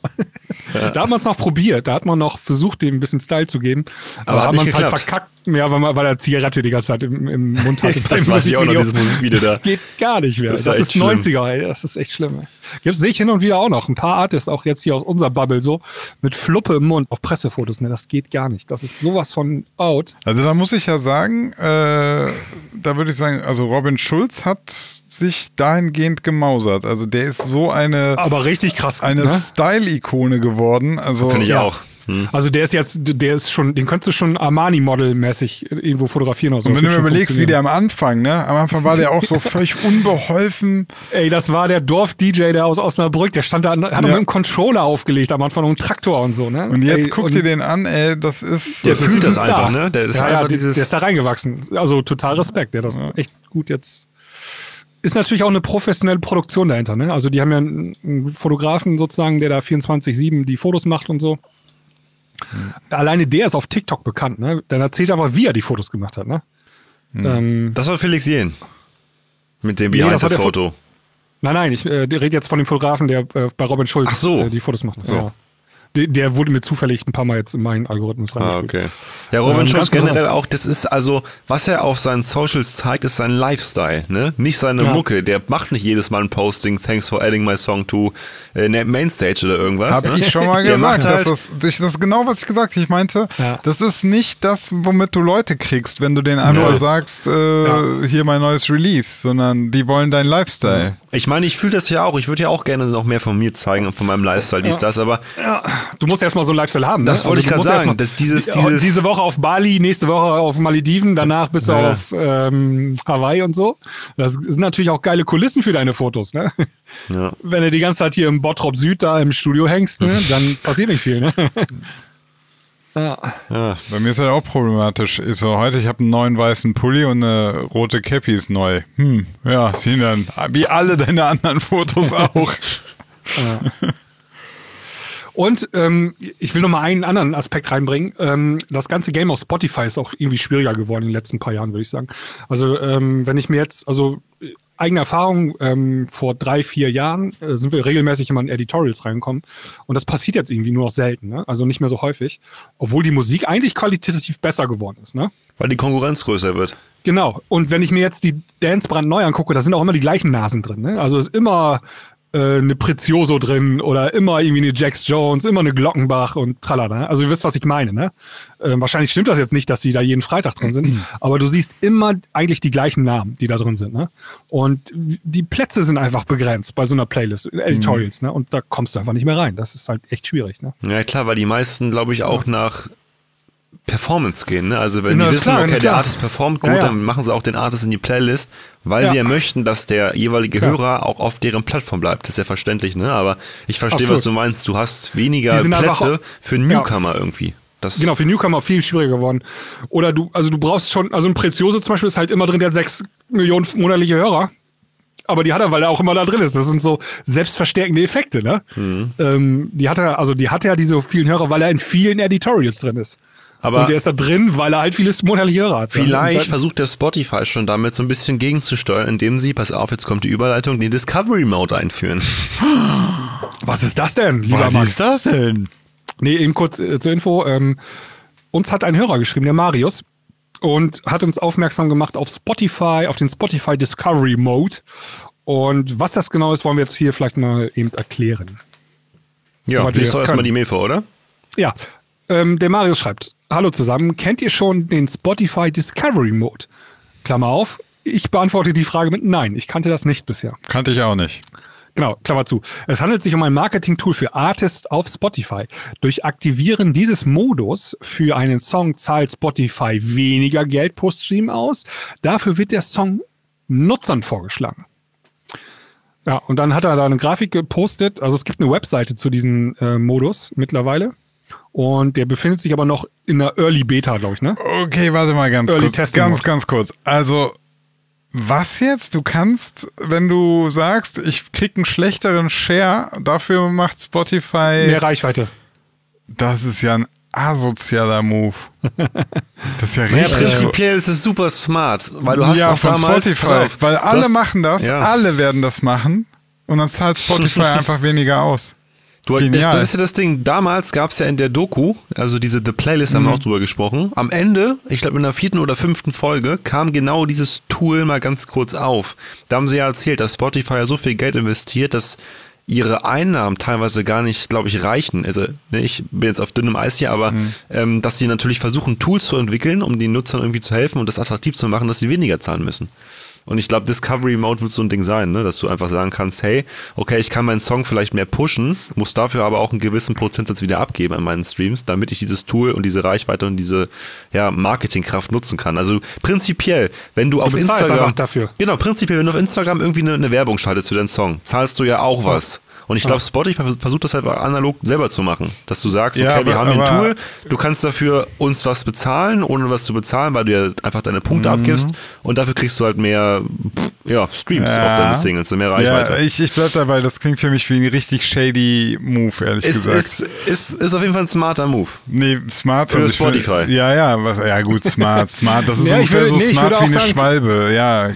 Da hat man es noch probiert, da hat man noch versucht, dem ein bisschen Style zu geben. Aber, Aber hat man es halt verkackt, ja, weil, man, weil er Zigarette die ganze Zeit im, im Mund hatte. Das weiß ich auch noch, dieses Musikvideo da. Das geht gar nicht mehr. Das Das, ist schlimm. 90er, ey. Das ist echt schlimm. Ey. Jetzt sehe ich hin und wieder auch noch ein paar Artists, auch jetzt hier aus unserer Bubble so, mit Fluppe im Mund auf Pressefotos. Ne, das geht gar nicht. Das ist sowas von out. Also da muss ich ja sagen, äh, da würde ich sagen, also Robin Schulz hat sich dahingehend gemausert. Also der ist so eine, Aber richtig krass. eine ne? Style-Ikone geworden. Also Finde ich Ja. auch. Hm. Also der ist jetzt, der ist schon, den könntest du schon Armani-Model-mäßig irgendwo fotografieren oder so. Und wenn du mir überlegst, wie der am Anfang, ne? Am Anfang war der auch so völlig unbeholfen. Ey, das war der Dorf-DJ, der aus Osnabrück, der stand da, hat ja. mit einem Controller aufgelegt am Anfang und einem Traktor und so, ne? Und jetzt ey, guck und dir den an, ey, das ist. Der das fühlt das einfach, ne? Der ist ja, einfach ja, dieses- Der ist da reingewachsen. Also total Respekt, der das echt gut jetzt. Ist natürlich auch eine professionelle Produktion dahinter, ne? Also die haben ja einen, einen Fotografen sozusagen, der da 24-7 die Fotos macht und so. Alleine der ist auf TikTok bekannt, ne? Dann erzählt er aber, wie er die Fotos gemacht hat, ne? Ähm, Das war Felix Jähn. Mit dem Nee, Behind-the-Foto. nein, nein, ich äh, rede jetzt von dem Fotografen, der äh, bei Robin Schulz so. äh, die Fotos macht. So. Ja. Der, wurde mir zufällig ein paar Mal jetzt in meinen Algorithmus Ah, reingespielt. okay. Ja, Robin Ähm, Schulz interessant. generell auch, das ist also, was er auf seinen Socials zeigt, ist sein Lifestyle, ne? Nicht seine Ja. Mucke. Der macht nicht jedes Mal ein Posting, thanks for adding my song to äh, ne- Mainstage oder irgendwas. Hab ne? ich schon mal gesagt. halt, das, ist, das ist genau, was ich gesagt habe. Ich meinte, Ja. das ist nicht das, womit du Leute kriegst, wenn du denen einfach Null. sagst, äh, hier mein neues Release, sondern die wollen deinen Lifestyle. ich meine, ich fühle das ja auch. Ich würde ja auch gerne noch mehr von mir zeigen und von meinem Lifestyle, dies, das, aber Du musst erstmal so einen Lifestyle haben. Das ne? wollte ich du grad musst sagen, erstmal- dass dieses- die- dieses- diese Woche auf Bali, nächste Woche auf Malediven, danach bist du Ja. auf ähm, Hawaii und so. Das sind natürlich auch geile Kulissen für deine Fotos. Ne? ja. Wenn du die ganze Zeit hier im Bottrop Süd da im Studio hängst, ne, dann passiert nicht viel. Ne? ja. Ja. Bei mir ist das auch problematisch. Ich so, heute, ich habe einen neuen weißen Pulli und eine rote Cappy ist neu. Hm, ja, sehen dann wie alle deine anderen Fotos auch. Und ähm, ich will noch mal einen anderen Aspekt reinbringen. Ähm, das ganze Game auf Spotify ist auch irgendwie schwieriger geworden in den letzten paar Jahren, würde ich sagen. Also ähm, wenn ich mir jetzt, also äh, eigene Erfahrung, ähm, vor drei, vier Jahren äh, sind wir regelmäßig immer in Editorials reingekommen. Und das passiert jetzt irgendwie nur noch selten, ne? also nicht mehr so häufig. Obwohl die Musik eigentlich qualitativ besser geworden ist. Ne? Weil die Konkurrenz größer wird. Genau. Und wenn ich mir jetzt die Dance brandneu angucke, da sind auch immer die gleichen Nasen drin. Ne? Also ist immer äh, eine Prezioso drin oder immer irgendwie eine Jax Jones, immer eine Glockenbach und tralala. Also ihr wisst, was ich meine. Ne? Äh, wahrscheinlich stimmt das jetzt nicht, dass die da jeden Freitag drin sind, aber du siehst immer eigentlich die gleichen Namen, die da drin sind. Ne? Und die Plätze sind einfach begrenzt bei so einer Playlist, Editorials. Ne? Und da kommst du einfach nicht mehr rein. Das ist halt echt schwierig. Ne? Ja, klar, weil die meisten, glaube ich, auch nach Performance gehen. Ne? Also wenn Na, die wissen, klar, okay, der. Artist performt gut, Ja, ja. dann machen sie auch den Artist in die Playlist, weil Ja. sie ja möchten, dass der jeweilige. Hörer auch auf deren Plattform bleibt. Das ist ja verständlich, ne? Aber ich verstehe, was du meinst. Du hast weniger Plätze für. Newcomer irgendwie. Das Genau, für Newcomer viel schwieriger geworden. Oder du, also du brauchst schon, also ein Prezioso zum Beispiel ist halt immer drin, der hat sechs Millionen monatliche Hörer. Aber die hat er, weil er auch immer da drin ist. Das sind so selbstverstärkende Effekte, ne? Mhm. Ähm, die hat er, also die hat er diese vielen Hörer, weil er in vielen Editorials drin ist. Aber und der ist da drin, weil er halt viele monatliche Hörer hat. Vielleicht versucht der Spotify schon damit so ein bisschen gegenzusteuern, indem sie, pass auf, jetzt kommt die Überleitung, den Discovery Mode einführen. Was ist das denn, lieber Max? das denn? Nee, eben kurz äh, zur Info. Ähm, uns hat ein Hörer geschrieben, der Marius, und hat uns aufmerksam gemacht auf Spotify, auf den Spotify Discovery Mode. Und was das genau ist, wollen wir jetzt hier vielleicht mal eben erklären. Ja, Soweit wir liest doch erstmal die Mail vor, oder? Ja, ähm, der Marius schreibt: Hallo zusammen, kennt ihr schon den Spotify Discovery Mode? Klammer auf. Ich beantworte die Frage mit Nein. Ich kannte das nicht bisher. Kannte ich auch nicht. Genau, Klammer zu. Es handelt sich um ein Marketing-Tool für Artists auf Spotify. Durch Aktivieren dieses Modus für einen Song zahlt Spotify weniger Geld pro Stream aus. Dafür wird der Song Nutzern vorgeschlagen. Ja, und dann hat er da eine Grafik gepostet. Also es gibt eine Webseite zu diesem äh, Modus mittlerweile. Und der befindet sich aber noch in der Early Beta, glaube ich, ne? Okay, warte mal ganz Early kurz. Testing Ganz, ganz kurz. Also, was jetzt? Du kannst, wenn du sagst, ich krieg einen schlechteren Share, dafür macht Spotify. Mehr Reichweite. Das ist ja ein asozialer Move. Das ist ja Ja, richtig. prinzipiell ist es super smart, weil du hast ja, von damals, Spotify. auf, weil alle hast- machen das, ja. alle werden das machen. Und dann zahlt Spotify einfach weniger aus. Du, das, das ist ja das Ding. Damals gab es ja in der Doku, also diese The Playlist, haben wir auch drüber gesprochen. Am Ende, ich glaube in der vierten oder fünften Folge, kam genau dieses Tool mal ganz kurz auf. Da haben sie ja erzählt, dass Spotify ja so viel Geld investiert, dass ihre Einnahmen teilweise gar nicht, glaube ich, reichen. Also ne, ich bin jetzt auf dünnem Eis hier, aber Mhm. ähm, dass sie natürlich versuchen, Tools zu entwickeln, um den Nutzern irgendwie zu helfen und das attraktiv zu machen, dass sie weniger zahlen müssen. Und ich glaube, Discovery Mode wird so ein Ding sein, ne? dass du einfach sagen kannst, hey, okay, ich kann meinen Song vielleicht mehr pushen, muss dafür aber auch einen gewissen Prozentsatz wieder abgeben an meinen Streams, damit ich dieses Tool und diese Reichweite und diese ja, Marketingkraft nutzen kann. Also prinzipiell, wenn du, auf bezahlst Instagram dafür. Genau, prinzipiell, wenn du auf Instagram irgendwie eine, eine Werbung schaltest für deinen Song, zahlst du ja auch was. Und ich glaube, Spotify vers- versucht das halt analog selber zu machen. Dass du sagst, okay, Ja, wir aber- haben ein Tool, du kannst dafür uns was bezahlen, ohne was zu bezahlen, weil du ja einfach deine Punkte Mhm. abgibst und dafür kriegst du halt mehr ja, Streams Ja. auf deine Singles und mehr Reichweite. Ja, ich, ich bleib dabei, das klingt für mich wie ein richtig shady Move, ehrlich ist, gesagt. ist, ist, ist auf jeden Fall ein smarter Move. Nee, smart. Für also ich find- Spotify. ja, ja, was, ja gut, smart, smart. Das ist Ja, ungefähr würde- so nee, smart wie eine sagen- Schwalbe, ja.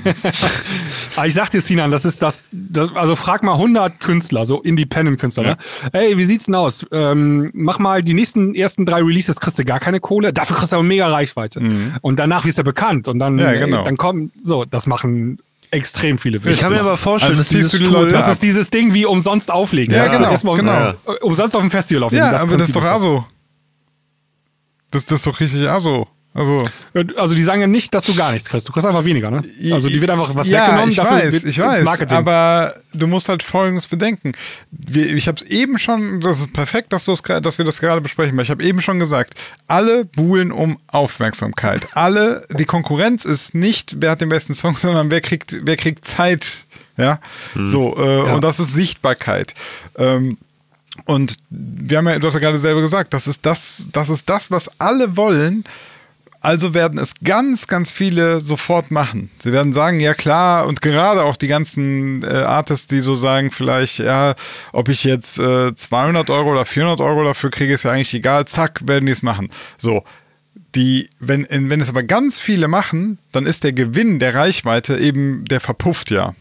Aber ich sag dir, Sinan, das ist das, das also frag mal 100 Künstler, so Independent-Künstler, ne? Hey, wie sieht's denn aus? Ähm, mach mal die nächsten ersten drei Releases, kriegst du gar keine Kohle, dafür kriegst du aber mega Reichweite. Und danach wirst du bekannt und dann, Mhm. Ja, genau. dann kommen, so, das machen extrem viele Ich Künstler. kann mir aber vorstellen, Also dass ziehst dieses Tool, Das ab. ist dieses Ding wie umsonst auflegen. Ja, du, genau, erstmal genau. Ja. äh, Umsonst auf dem Festival auflegen. Ja, aber das ist Prinzip doch aso. Das, das ist doch richtig aso. Also, Also die sagen ja nicht, dass du gar nichts kriegst. Du kriegst einfach weniger, ne? Also die wird einfach was ja, weggenommen. ich dafür weiß, ich weiß, Marketing. aber du musst halt Folgendes bedenken. Ich habe es eben schon, das ist perfekt, dass, dass wir das gerade besprechen, weil ich habe eben schon gesagt, alle buhlen um Aufmerksamkeit. Alle, die Konkurrenz ist nicht, wer hat den besten Song, sondern wer kriegt, wer kriegt Zeit. Ja, so, äh, und das ist Sichtbarkeit. Ähm, und wir haben ja, du hast ja gerade selber gesagt, das ist das, das ist das, was alle wollen. Also werden es ganz, ganz viele sofort machen. Sie werden sagen, ja klar, und gerade auch die ganzen äh, Artists, die so sagen, vielleicht, ja, ob ich jetzt äh, 200 Euro oder 400 Euro dafür kriege, ist ja eigentlich egal. Zack, werden die es machen. So. Die, wenn, wenn es aber ganz viele machen, dann ist der Gewinn der Reichweite eben, der verpufft ja.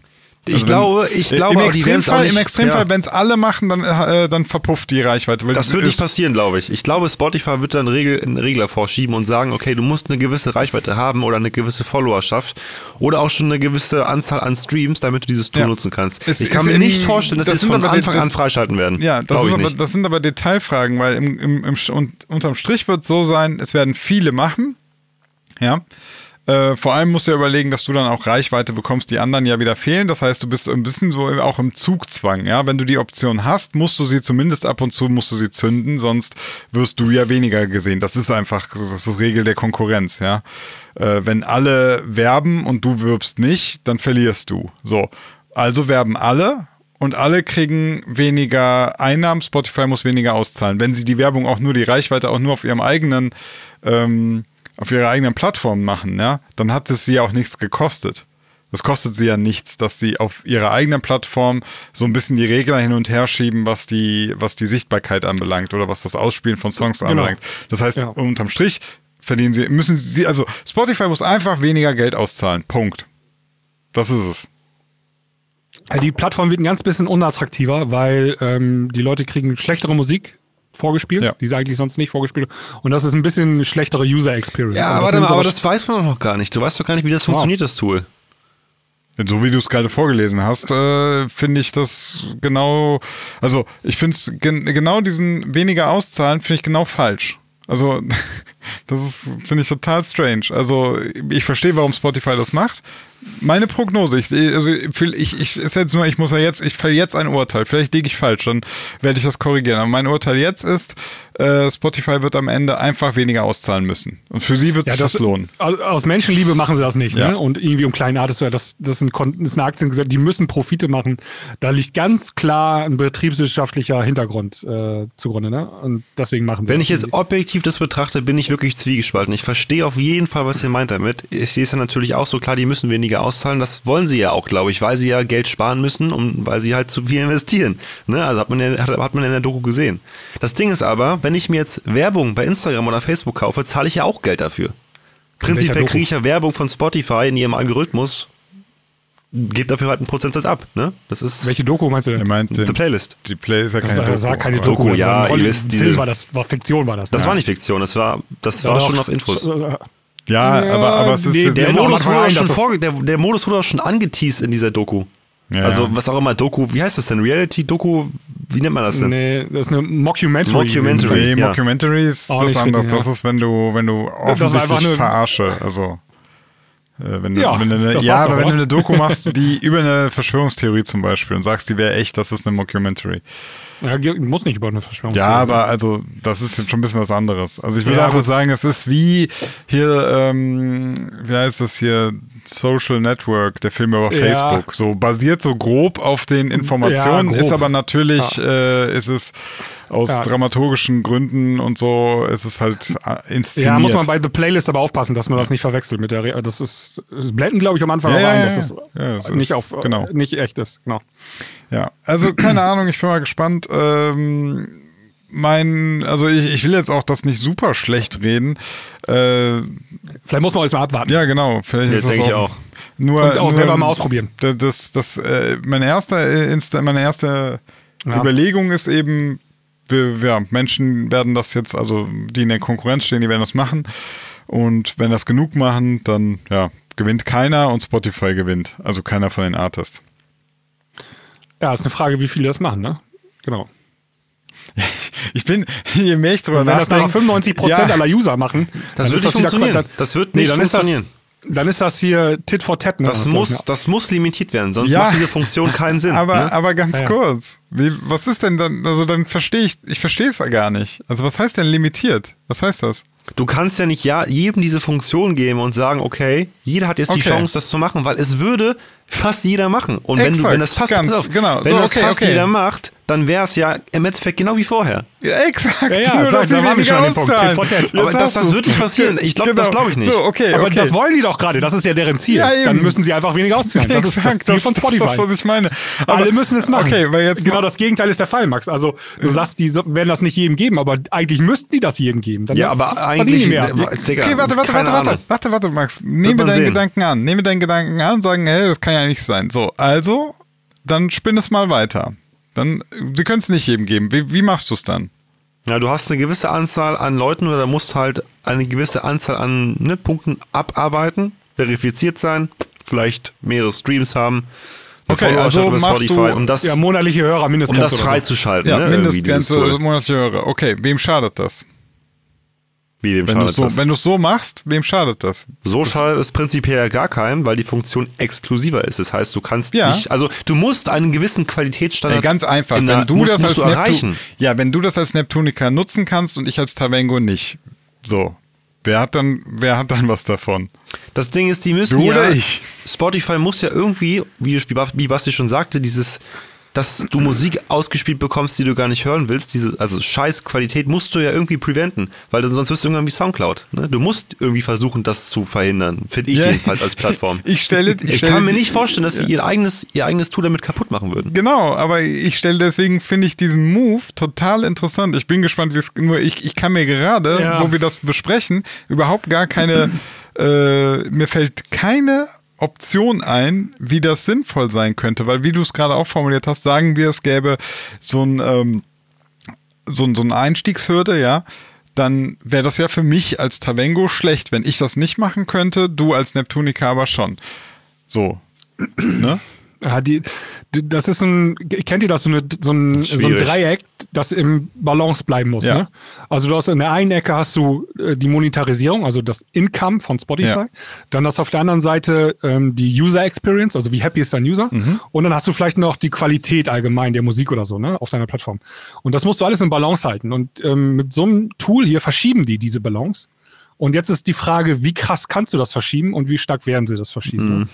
Ich Also glaube, ich glaube, im Extremfall, im Extremfall, ja. wenn es alle machen, dann, äh, dann verpufft die Reichweite. Weil Das wird nicht passieren, glaube ich. Ich glaube, Spotify wird dann Regel, einen Regler vorschieben und sagen, okay, du musst eine gewisse Reichweite haben oder eine gewisse Followerschaft oder auch schon eine gewisse Anzahl an Streams, damit du dieses Tool Ja. nutzen kannst. Es ich kann mir nicht vorstellen, dass das sie es von Anfang an freischalten werden. Ja, das, aber, nicht. das sind aber Detailfragen, weil im, im, im, unterm Strich wird es so sein, es werden viele machen. Ja. Äh, vor allem musst du ja überlegen, dass du dann auch Reichweite bekommst, die anderen ja wieder fehlen. Das heißt, du bist ein bisschen so auch im Zugzwang. Ja, wenn du die Option hast, musst du sie zumindest ab und zu musst du sie zünden, sonst wirst du ja weniger gesehen. Das ist einfach, das ist Regel der Konkurrenz. Ja, äh, wenn alle werben und du wirbst nicht, dann verlierst du. So, also werben alle und alle kriegen weniger Einnahmen. Spotify muss weniger auszahlen. Wenn sie die Werbung auch nur, die Reichweite auch nur auf ihrem eigenen, ähm, auf ihrer eigenen Plattform machen, ja, dann hat es sie auch nichts gekostet. Das kostet sie ja nichts, dass sie auf ihrer eigenen Plattform so ein bisschen die Regler hin und her schieben, was die, was die Sichtbarkeit anbelangt oder was das Ausspielen von Songs Genau. anbelangt. Das heißt, Ja. unterm Strich verdienen sie, müssen sie, also Spotify muss einfach weniger Geld auszahlen. Punkt. Das ist es. Die Plattform wird ein ganz bisschen unattraktiver, weil ähm, die Leute kriegen schlechtere Musik vorgespielt, Ja. die sie eigentlich sonst nicht vorgespielt haben. Und das ist ein bisschen schlechtere User Experience. ja, Und das warte nehmen mal, aber aber das weiß man doch noch gar nicht. Du weißt doch gar nicht, wie das funktioniert, das Tool. So wie du es gerade vorgelesen hast, äh, finde ich das genau, also ich finde es gen genau diesen weniger auszahlen, finde ich genau falsch. Also das ist, finde ich total strange. Also ich verstehe, warum Spotify das macht. Meine Prognose, ich, also ich, ich ist jetzt nur, ich muss ja jetzt, ich fälle jetzt ein Urteil. Vielleicht liege ich falsch, dann werde ich das korrigieren. Aber mein Urteil jetzt ist, äh, Spotify wird am Ende einfach weniger auszahlen müssen. Und für sie wird sich das, lohnen. Aus, Menschenliebe machen sie das nicht. Ja. Ne? Und irgendwie um kleinen Artists, das, das, ist das eine Aktiengesellschaft, die müssen Profite machen. Da liegt ganz klar ein betriebswirtschaftlicher Hintergrund äh, zugrunde. Ne? Und deswegen machen sie Wenn das ich jetzt objektiv das betrachte, bin ich wirklich zwiegespalten. Ich verstehe auf jeden Fall, was ihr meint damit. Ich sehe es ja natürlich auch so klar, die müssen weniger auszahlen. Das wollen sie ja auch, glaube ich, weil sie ja Geld sparen müssen und weil sie halt zu viel investieren. Ne? Also hat man, ja, hat, hat man in der Doku gesehen. Das Ding ist aber, wenn ich mir jetzt Werbung bei Instagram oder Facebook kaufe, zahle ich ja auch Geld dafür. Prinzipiell kriege ich ja Werbung von Spotify in ihrem Algorithmus, gebt dafür halt einen Prozentsatz ab. Ne? Das ist Welche Doku meinst du denn? meint die Playlist. die Play ist ja keine Das Doku. war keine Doku, Doku, ja, ihr wisst, diese- Film war das, war Fiktion war das. Das Ja. war nicht Fiktion, das war, das Ja, war doch. schon auf Infos. Ja, Ja, aber, aber es ist nee, Der Modus, wurde schon vorge der, der Modus wurde auch schon angeteased in dieser Doku. Ja, also was auch immer, Doku, wie heißt das denn? Reality-Doku, wie nennt man das denn? Nee, das ist eine Mockumentary. Mockumentary. Nee, Ja. Mockumentary ist Auch was anderes. richtig, Das ist, wenn du, wenn du offensichtlich nur- verarsche. Also äh, wenn du, Ja, wenn du eine, ja, aber wenn du eine Doku machst, die über eine Verschwörungstheorie zum Beispiel und sagst, die wäre echt, das ist eine Mockumentary. Ja, muss nicht über eine Verschwörung Ja, aber also das ist jetzt schon ein bisschen was anderes. Also ich würde Ja, einfach sagen, es ist wie hier, ähm, wie heißt das hier, Social Network, der Film über Ja. Facebook. So basiert so grob auf den Informationen, Ja, ist aber natürlich, äh, ist es aus Ja. dramaturgischen Gründen und so, ist es halt äh, inszeniert. Ja, muss man bei The Playlist aber aufpassen, dass man das nicht verwechselt mit der. Re das ist das blenden, glaube ich, am Anfang Ja, auch ja, ein, dass ja. das Ja, das nicht ist- auf genau. nicht echt ist. Genau. Ja, also keine Ahnung, ich bin mal gespannt. Ähm, mein, also ich, ich will jetzt auch das nicht super schlecht reden. Äh, Vielleicht muss man alles mal abwarten. ja, genau. Vielleicht ist das denke ich auch. auch. Nur, Und auch nur, selber mal ausprobieren. Das, das, das, äh, mein erster Insta, meine erste Ja. Überlegung ist eben, wir, ja, Menschen werden das jetzt, also die in der Konkurrenz stehen, die werden das machen. Und wenn das genug machen, dann ja, gewinnt keiner und Spotify gewinnt. Also keiner von den Artists. Ja, ist eine Frage, wie viele das machen, ne? Genau. Ich bin, je mehr ich drüber Wenn das nachdenke. nachher 95 Prozent ja, aller User machen, Das dann wird nicht funktionieren. Das wird nee, nicht ist funktionieren. Dann ist das hier Tit for Tat. Ne? Das ich, muss, das muss limitiert werden, sonst Ja. macht diese Funktion keinen Sinn. aber, ne? aber ganz Ja, ja. kurz. Wie, was ist denn dann, also dann verstehe ich, ich verstehe es ja gar nicht. Also was heißt denn limitiert? Was heißt das? Du kannst ja nicht ja, jedem diese Funktion geben und sagen, okay, jeder hat jetzt die Okay. Chance, das zu machen, weil es würde fast jeder machen. Und wenn, du, Exakt, wenn das fast, ganz, auf, genau. wenn So, das okay, fast okay. jeder macht, dann wäre es ja im Endeffekt genau wie vorher. Ja, exakt. Ja, ja, nur, sag, dass sie da waren schon auszahlen. Aber das- hast das wird nicht passieren. Ich glaub, das glaub ich nicht. So, okay, Aber okay. das wollen die doch gerade. Das ist ja deren Ziel. Ja, eben. Dann müssen sie einfach weniger auszahlen. Das ist das Exakt, Ziel von Spotify. Das, was ich meine. Aber, Alle müssen es machen. Okay, weil jetzt genau das Gegenteil ist der Fall, Max. Also du sagst, die werden das nicht jedem geben, aber eigentlich müssten die das jedem geben. Dann Ja, aber eigentlich. mehr. Digga, Okay, warte, warte, warte, warte, warte, warte, Max. Nehme deinen sehen. Gedanken an. Nehme deinen Gedanken an und sagen, hey, das kann ja nicht sein. So, also, dann spinn es mal weiter. Dann, sie können es nicht jedem geben. Wie, wie machst du es dann? Ja, du hast eine gewisse Anzahl an Leuten oder musst halt eine gewisse Anzahl an ne, Punkten abarbeiten, verifiziert sein, vielleicht mehrere Streams haben. Okay, also über machst Spotify, du- um das, Ja, monatliche Hörer, um Mindestgrenze. das freizuschalten. Ja, ne, Mindestgrenze, monatliche Hörer. Okay, wem schadet das? Wie wem Wenn du schadet es so, das? wenn du's so machst, wem schadet das? So schadet es prinzipiell gar keinem, weil die Funktion exklusiver ist. Das heißt, du kannst Ja. nicht, also du musst einen gewissen Qualitätsstandard Ey, ganz einfach. in Wenn der- du musst, das als du. Neptun, ja, wenn du das als Neptuniker nutzen kannst und ich als Tavengo nicht. So. Wer hat dann, wer hat dann was davon? Das Ding ist, die müssen Du ja, oder ich? Spotify muss ja irgendwie, wie, wie Basti schon sagte, dieses, dass du Musik ausgespielt bekommst, die du gar nicht hören willst, diese, also scheiß Qualität musst du ja irgendwie preventen, weil dann sonst wirst du irgendwann wie Soundcloud. Ne? Du musst irgendwie versuchen, das zu verhindern, finde ich Ja. jedenfalls als Plattform. Ich stelle, ich, Ich stelle, kann mir nicht vorstellen, dass sie ihr eigenes, ihr eigenes Tool damit kaputt machen würden. Genau, aber ich stelle deswegen finde ich diesen Move total interessant. Ich bin gespannt, wie es nur ich, ich kann mir gerade, Ja. wo wir das besprechen, überhaupt gar keine äh, mir fällt keine Option ein, wie das sinnvoll sein könnte, weil wie du es gerade auch formuliert hast, sagen wir, es gäbe so ein ähm, so, ein- so eine Einstiegshürde, ja, dann wäre das ja für mich als Tavengo schlecht, wenn ich das nicht machen könnte, du als Neptunica aber schon. So. Ne? Ja, die, das ist ein, kennt ihr das, so, eine, so, ein, so ein. Dreieck, das im Balance bleiben muss. Ja. Ne? Also du hast in der einen Ecke hast du äh, die Monetarisierung, also das Income von Spotify. Ja. Dann hast du auf der anderen Seite ähm, die User Experience, also wie happy ist dein User. Mhm. Und dann hast du vielleicht noch die Qualität allgemein der Musik oder so ne, auf deiner Plattform. Und das musst du alles im Balance halten. Und ähm, mit so einem Tool hier verschieben die diese Balance. Und jetzt ist die Frage, wie krass kannst du das verschieben und wie stark werden sie das verschieben? Ne?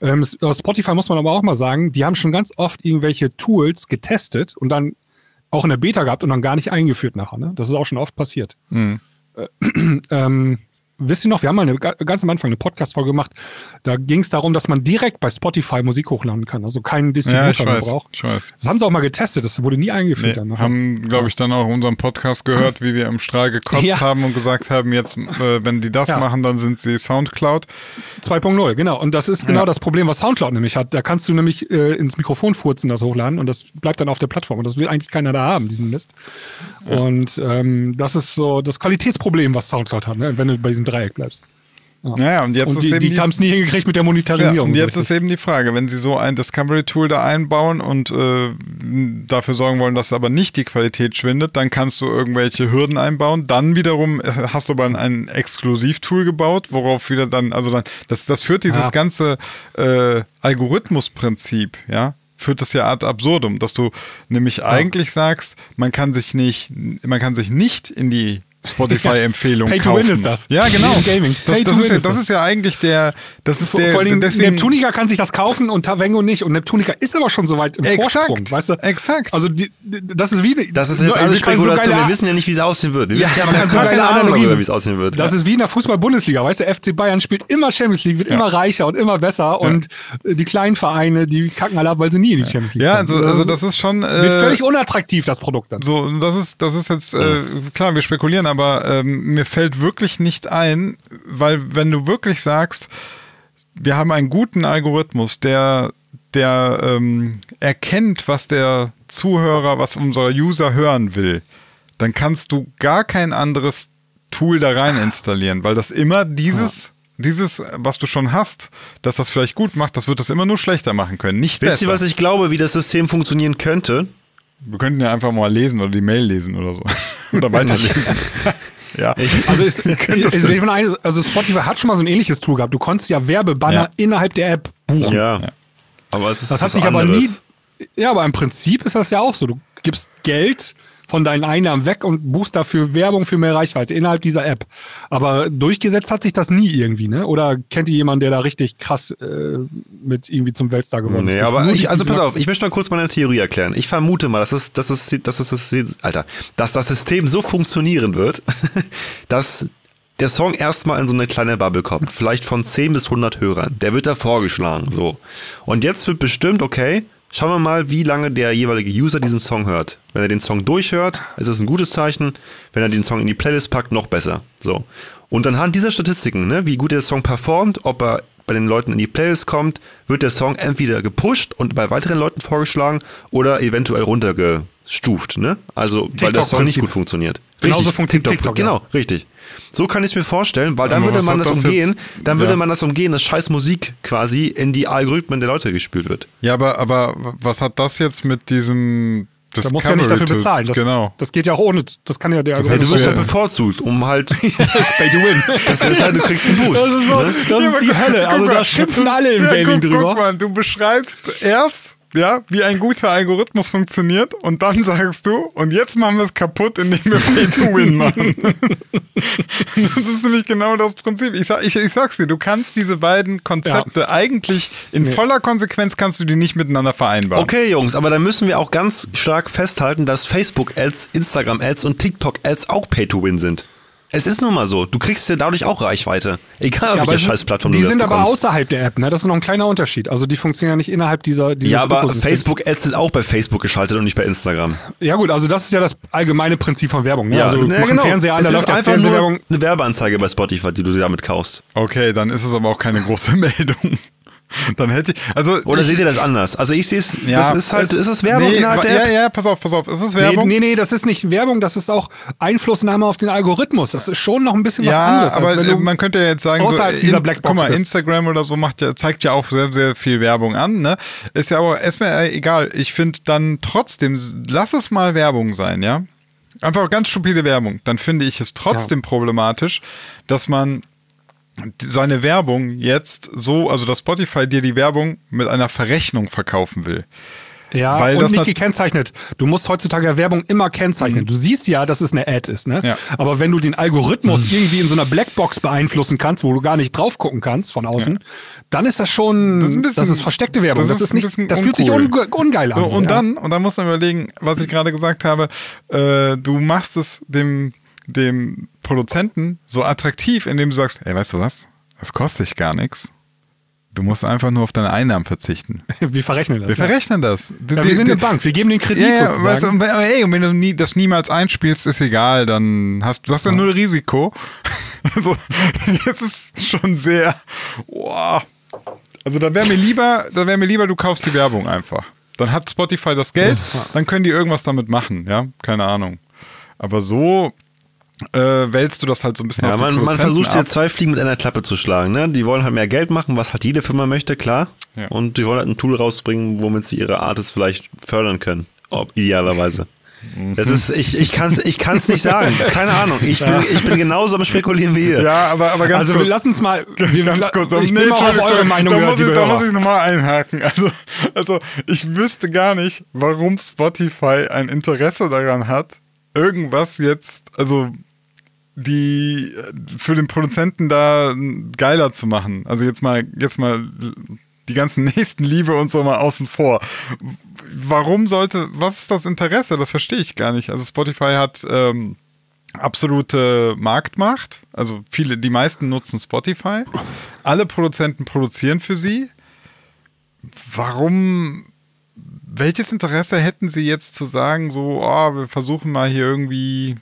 Ähm, aus Spotify muss man aber auch mal sagen, die haben schon ganz oft irgendwelche Tools getestet und dann auch in der Beta gehabt und dann gar nicht eingeführt nachher. Ne? Das ist auch schon oft passiert. Äh, ähm, wisst ihr noch, wir haben mal eine, ga- ganz am Anfang eine Podcast-Folge gemacht, da ging es darum, dass man direkt bei Spotify Musik hochladen kann, also keinen Ja, Distributor mehr weiß. braucht. Ich weiß. Das haben sie auch mal getestet, das wurde nie eingeführt. Nee, haben, glaube ich, dann auch unseren Podcast gehört, wie wir im Strahl gekotzt Ja. haben und gesagt haben, jetzt, äh, wenn die das Ja. machen, dann sind sie Soundcloud. 2.0, genau. Und das ist genau Ja. das Problem, was Soundcloud nämlich hat. Da kannst du nämlich äh, ins Mikrofon furzen, das hochladen und das bleibt dann auf der Plattform. Und das will eigentlich keiner da haben, diesen Mist. Und ähm, das ist so das Qualitätsproblem, was Soundcloud hat, ne? wenn du bei diesem Dreieck bleibst. Naja, und jetzt und ist die, eben die haben es nie hingekriegt mit der Ja, Monetarisierung. und so jetzt ist richtig. eben die Frage, wenn Sie so ein Discovery-Tool da einbauen und äh, dafür sorgen wollen, dass aber nicht die Qualität schwindet, dann kannst du irgendwelche Hürden einbauen. Dann wiederum äh, hast du aber ein, ein Exklusivtool gebaut, worauf wieder dann, also dann, das, das führt dieses Ja. ganze äh, Algorithmusprinzip, ja, führt das ja ad absurdum, dass du nämlich eigentlich sagst, man kann sich nicht, man kann sich nicht in die Spotify-Empfehlung Pay to kaufen. win ist das. Ja, genau. Gaming. Das, Pay das, to ist, win ja, ist das das. ist ja eigentlich der, das ist Vor, der, vor allem deswegen, Neptunica kann sich das kaufen und Tavengo nicht. Und Neptunica ist aber schon so weit im Exakt, Vorsprung, weißt du? exakt. Also die, das ist wie Das ist jetzt alles so Spekulation. geile- wir wissen ja nicht, wie es aussehen wird. Wir Ja, wissen ja, man kann so keine Ahnung, darüber, wie es aussehen wird. Das ist wie in der Fußball-Bundesliga, weißt du, FC Bayern spielt immer Champions League, wird immer reicher und immer besser und äh, die kleinen Vereine, die kacken alle ab, weil sie nie in die Champions League ja, kommen. also, also das ist schon wird äh, völlig unattraktiv, das Produkt dann. so, das ist, das ist jetzt, äh, klar, wir spekulieren, aber ähm, mir fällt wirklich nicht ein, weil wenn du wirklich sagst, wir haben einen guten Algorithmus, der, der ähm, erkennt, was der Zuhörer, was unser User hören will, dann kannst du gar kein anderes Tool da rein installieren, weil das immer dieses, dieses, was du schon hast, dass das vielleicht gut macht, das wird das immer nur schlechter machen können, nicht Wisst ihr, besser. was ich glaube, wie das System funktionieren könnte? Wir könnten ja einfach mal lesen oder die Mail lesen oder so. Oder weiterlesen. ja. Also, ist, ist, eine- also Spotify hat schon mal so ein ähnliches Tool gehabt. Du konntest ja Werbebanner Ja. innerhalb der App buchen. Ja. Aber es ist Das hat sich aber nie. Ja, aber im Prinzip ist das ja auch so. Du gibst Geld von deinen Einnahmen weg und buchst dafür Werbung für mehr Reichweite innerhalb dieser App. Aber durchgesetzt hat sich das nie irgendwie, ne? Oder kennt ihr jemanden, der da richtig krass äh, mit irgendwie zum Weltstar geworden ist? Nee, aber ich, also pass auf, ich möchte mal kurz meine Theorie erklären. Ich vermute mal, dass es, dass es, dass es, dass es Alter, dass das System so funktionieren wird, dass der Song erstmal in so eine kleine Bubble kommt, vielleicht von 10 bis 100 Hörern. Der wird da vorgeschlagen, so. Und jetzt wird bestimmt, okay, schauen wir mal, wie lange der jeweilige User diesen Song hört. Wenn er den Song durchhört, ist das ein gutes Zeichen. Wenn er den Song in die Playlist packt, noch besser. So. Und anhand dieser Statistiken, ne, wie gut der Song performt, ob er bei den Leuten in die Playlist kommt, wird der Song entweder gepusht und bei weiteren Leuten vorgeschlagen oder eventuell runtergestuft, ne? Also, weil der Song nicht TikTok-Prinzip. gut funktioniert. Genauso funktioniert TikTok, ja. Genau, richtig. So kann ich es mir vorstellen, weil dann Aber würde man das das umgehen, jetzt- dann würde ja. man das umgehen, dass scheiß Musik quasi in die Algorithmen der Leute gespült wird. ja, aber, aber was hat das jetzt mit diesem Da musst du ja nicht dafür bezahlen. Das, genau. Das geht ja auch ohne. Das kann ja der. Das heißt, du wirst ja- bevorzugt, um halt, das ist Pay to Win. das ist halt, du kriegst einen Boost. Das ist, so, ne? das ist die Hölle. Also da schimpfen alle im ja, Gaming guck, drüber. Guck mal, du beschreibst erst, ja, wie ein guter Algorithmus funktioniert und dann sagst du, und jetzt machen wir es kaputt, indem wir Pay to Win machen. das ist nämlich genau das Prinzip. Ich, sag, ich, ich sag's dir, du kannst diese beiden Konzepte eigentlich in voller Konsequenz kannst du die nicht miteinander vereinbaren. Okay, Jungs, aber dann müssen wir auch ganz stark festhalten, dass Facebook-Ads, Instagram-Ads und TikTok-Ads auch Pay-to-Win sind. Es ist nun mal so. Du kriegst ja dadurch auch Reichweite. Egal, auf Ja, ist- Scheißplattform die du das sind aber außerhalb der App, ne? Das ist noch ein kleiner Unterschied. Also die funktionieren ja nicht innerhalb dieser dieses Ja, aber Ökosystems. Facebook-Ads sind auch bei Facebook geschaltet und nicht bei Instagram. Ja gut, also das ist ja das allgemeine Prinzip von Werbung. Ne? Ja, also na, machen Fernseher an, Es da ist läuft einfach nur eine Werbeanzeige bei Spotify, die du damit kaufst. Okay, dann ist es aber auch keine große Meldung. Dann hätte ich, also Oder ich, seht ihr das anders? Also ich sehe es, Ja, das ist halt, es- ist es Werbung nee, innerhalb der App? Ja, ja, pass auf, pass auf. Es ist Nee, Werbung. nee, nee, das ist nicht Werbung, das ist auch Einflussnahme auf den Algorithmus. Das ist schon noch ein bisschen was ja, anderes. als aber äh, du man könnte ja jetzt sagen, so, außerhalb dieser Blackbox guck mal, bist. Instagram oder so macht ja, zeigt ja auch sehr, sehr viel Werbung an, ne? Ist ja aber erstmal äh, egal. Ich finde dann trotzdem, lass es mal Werbung sein, ja? Einfach ganz stupide Werbung. Dann finde ich es trotzdem problematisch, dass man seine Werbung jetzt so, also dass Spotify dir die Werbung mit einer Verrechnung verkaufen will. Ja, Weil und das nicht gekennzeichnet. Du musst heutzutage ja Werbung immer kennzeichnen. Du siehst ja, dass es eine Ad ist, ne? Ja. Aber wenn du den Algorithmus irgendwie in so einer Blackbox beeinflussen kannst, wo du gar nicht drauf gucken kannst von außen, dann ist das schon, Das ist bisschen- versteckte Werbung. das Das, ist ist nicht, das fühlt sich unge ungeil an. So, und ja. dann, und dann muss man überlegen, was ich gerade gesagt habe, äh, du machst es dem, dem Produzenten so attraktiv, indem du sagst, ey, weißt du was? Das kostet dich gar nichts. Du musst einfach nur auf deine Einnahmen verzichten. Wir verrechnen das. Wir ja. verrechnen das. Ja, wir sind eine Bank, wir geben den Kredit Ja, sozusagen. weißt du, und wenn, ey, und wenn du nie, das niemals einspielst, ist egal, dann hast du hast ja null Risiko. Also, es ist schon sehr, wow. Also, da wäre mir lieber, da wäre mir lieber, du kaufst die Werbung einfach. Dann hat Spotify das Geld, dann können die irgendwas damit machen, ja, keine Ahnung. Aber so, äh, wälzt du das halt so ein bisschen Ja, auf die man, man versucht ja ab. zwei Fliegen mit einer Klappe zu schlagen. Ne? Die wollen halt mehr Geld machen, was halt jede Firma möchte, klar. Ja. Und die wollen halt ein Tool rausbringen, womit sie ihre Artists vielleicht fördern können. Ob, idealerweise. Das ist, ich, ich kann es ich kann's nicht sagen. Keine Ahnung. Ich bin, ich bin genauso am Spekulieren wie ihr. Ja, aber, aber ganz Also kurz. lass uns mal. Wir, Ganz kurz, ich nee, bin mal auf Entschuldigung, eure Meinung da gehört, muss, ich, da muss ich nochmal einhaken. Also, also ich wüsste gar nicht, warum Spotify ein Interesse daran hat, irgendwas jetzt, also die für den Produzenten da geiler zu machen. Also jetzt mal, jetzt mal die ganzen Nächstenliebe und so mal außen vor. Warum sollte, was ist das Interesse? Das verstehe ich gar nicht. Also Spotify hat ähm, absolute Marktmacht. Also viele, die meisten nutzen Spotify. Alle Produzenten produzieren für sie. Warum, welches Interesse hätten sie jetzt zu sagen, so, oh, wir versuchen mal hier irgendwie,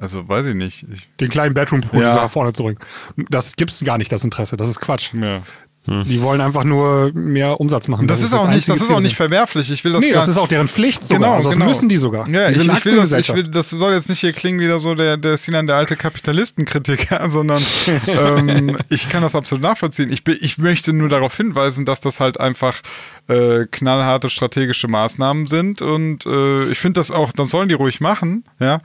also weiß ich nicht. Ich, Den kleinen Bedroom-Producer Ja. nach vorne zurück. Das gibt's gar nicht, das Interesse. Das ist Quatsch. ja. Die wollen einfach nur mehr Umsatz machen. Und das, ist auch nicht, das ist auch nicht verwerflich. Ich will das Nee, gar das ist auch deren Pflicht sogar. Genau, also das genau. müssen die sogar. Ja, die ich, ich, will das, ich will, das soll jetzt nicht hier klingen wieder so der, der Sinan, der alte Kapitalistenkritiker, sondern ähm, ich kann das absolut nachvollziehen. Ich, ich möchte nur darauf hinweisen, dass das halt einfach äh, knallharte strategische Maßnahmen sind und äh, ich finde das auch, dann sollen die ruhig machen, ja.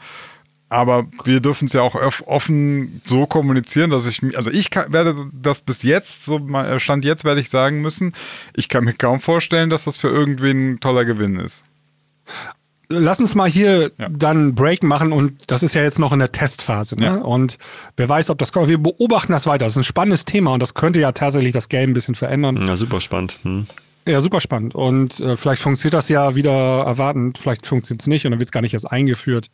Aber wir dürfen es ja auch offen so kommunizieren, dass ich, also ich kann, werde das bis jetzt, so mal- Stand jetzt werde ich sagen müssen, ich kann mir kaum vorstellen, dass das für irgendwen ein toller Gewinn ist. Lass uns mal hier Ja. dann Break machen und das ist ja jetzt noch in der Testphase. Ne? Ja. Und wer weiß, ob das kommt. Wir beobachten das weiter. Das ist ein spannendes Thema und das könnte ja tatsächlich das Game ein bisschen verändern. Ja, super spannend. Hm. Ja, super spannend. Und äh, vielleicht funktioniert das ja wieder erwartend, vielleicht funktioniert es nicht und dann wird es gar nicht erst eingeführt.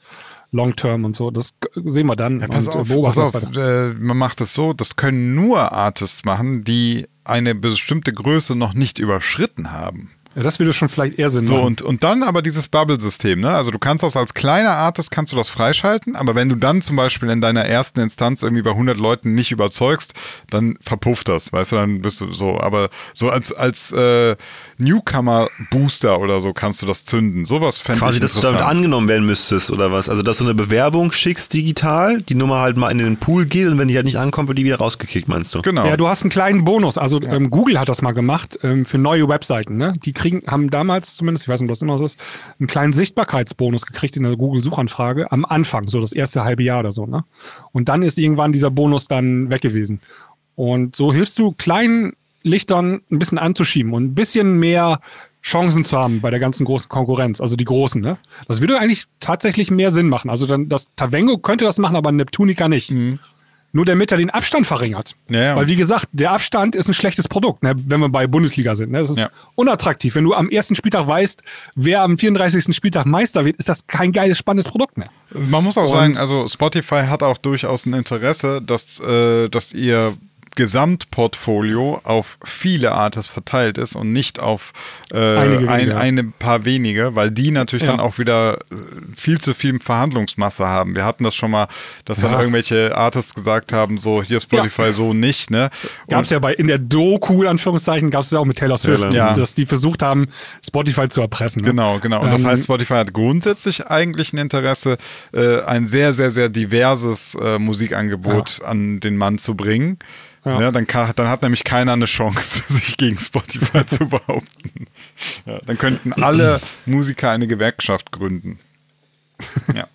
Long Term und so. Das sehen wir dann. Ja, pass äh, auf, pass das auf. Äh, man macht es so, das können nur Artists machen, die eine bestimmte Größe noch nicht überschritten haben. Ja, das würde schon vielleicht eher Sinn So, machen. und, und dann aber dieses Bubble-System, ne? Also du kannst das als kleiner Artist, kannst du das freischalten, aber wenn du dann zum Beispiel in deiner ersten Instanz irgendwie bei 100 Leuten nicht überzeugst, dann verpufft das, weißt du, dann bist du so, aber so als, als äh, Newcomer-Booster oder so kannst du das zünden. Sowas fände ich Quasi, dass du damit angenommen werden müsstest oder was? Also, dass du eine Bewerbung schickst digital, die Nummer halt mal in den Pool geht und wenn die halt nicht ankommt, wird die wieder rausgekickt, meinst du? Genau. Ja, du hast einen kleinen Bonus. Also ähm, Google hat das mal gemacht ähm, für neue Webseiten. Ne? Die kriegen, haben damals zumindest, ich weiß nicht, ob das immer so ist, einen kleinen Sichtbarkeitsbonus gekriegt in der Google-Suchanfrage am Anfang, so das erste halbe Jahr oder so. Ne? Und dann ist irgendwann dieser Bonus dann weg gewesen. Und so hilfst du kleinen Lichtern ein bisschen anzuschieben und ein bisschen mehr Chancen zu haben bei der ganzen großen Konkurrenz, also die großen. Ne? Das würde eigentlich tatsächlich mehr Sinn machen. Also dann das Tavengo könnte das machen, aber Neptunica nicht. Nur damit er den Abstand verringert. Ja, ja. Weil wie gesagt, der Abstand ist ein schlechtes Produkt, ne, wenn wir bei Bundesliga sind. Ne? Das ist Ja. unattraktiv. Wenn du am ersten Spieltag weißt, wer am 34. Spieltag Meister wird, ist das kein geiles, spannendes Produkt mehr. Man muss auch Und- sagen, also Spotify hat auch durchaus ein Interesse, dass, äh, dass ihr Gesamtportfolio auf viele Artists verteilt ist und nicht auf äh, ein, eine paar wenige, weil die natürlich Ja. dann auch wieder äh, viel zu viel Verhandlungsmasse haben. Wir hatten das schon mal, dass dann Ja. irgendwelche Artists gesagt haben, so hier Spotify so nicht, ne? Gab es ja bei in der Doku, in Anführungszeichen, gab es ja auch mit Taylor Swift, Ja. dass die versucht haben, Spotify zu erpressen. Ne? Genau, genau. Und das Ähm, heißt, Spotify hat grundsätzlich eigentlich ein Interesse, äh, ein sehr, sehr, sehr diverses äh, Musikangebot an den Mann zu bringen. Ja. Ja. dann, kann, dann hat nämlich keiner eine Chance, sich gegen Spotify zu behaupten. Ja, dann könnten alle Musiker eine Gewerkschaft gründen. Ja.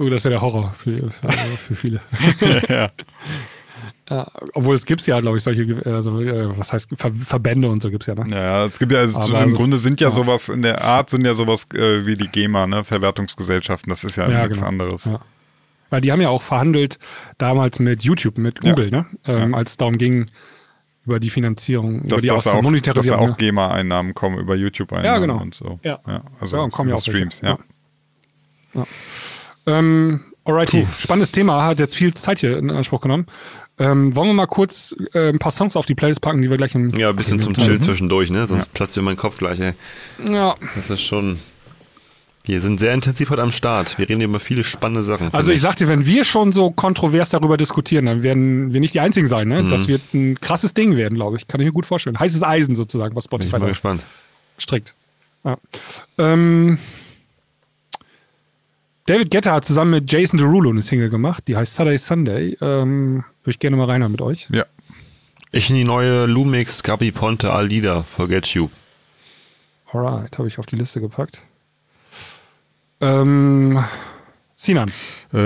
Oh, das wäre der Horror für, für, für viele. ja. ja, obwohl es gibt ja, glaube ich, solche, also, äh, was heißt, Ver Verbände und so gibt es ja. Ne? Ja, es gibt ja, also im also- Grunde sind ja, sowas, in der Art sind ja sowas äh, wie die GEMA, ne, Verwertungsgesellschaften, das ist ja, Ja, nichts genau. anderes. Ja. Weil die haben ja auch verhandelt damals mit YouTube, mit Google, ne? Ähm, als es darum ging, über die Finanzierung, über Dass, die dass, auch, dass da Monetarisierung. auch ne? GEMA-Einnahmen kommen über YouTube-Einnahmen Ja, genau. und so. Ja. also Ja, und kommen ja über auch. Streams, ja. Ja. Ähm, alrighty, spannendes Thema, hat jetzt viel Zeit hier in Anspruch genommen. Ähm, wollen wir mal kurz äh, ein paar Songs auf die Playlist packen, die wir gleich im. Ja, ein bisschen zum Chill zwischendurch, ne? Sonst platzt dir mein Kopf gleich, ey. Ja, Das ist schon. Wir sind sehr intensiv heute am Start. Wir reden über viele spannende Sachen. also ich sag dir, wenn wir schon so kontrovers darüber diskutieren, dann werden wir nicht die Einzigen sein. Ne? Mhm. Das wird ein krasses Ding werden, glaube ich. Kann ich mir gut vorstellen. Heißes Eisen sozusagen, was Bin ich Spotify da gespannt. strickt. Ja. Ähm, David Guetta hat zusammen mit Jason Derulo eine Single gemacht, die heißt Saturday Sunday. Ähm, Würde ich gerne mal reinhören mit euch. Ja. Ich in die neue Lumix Gabi Ponte Alida Forget You. Alright, habe ich auf die Liste gepackt. Ähm, Sinan, Äh,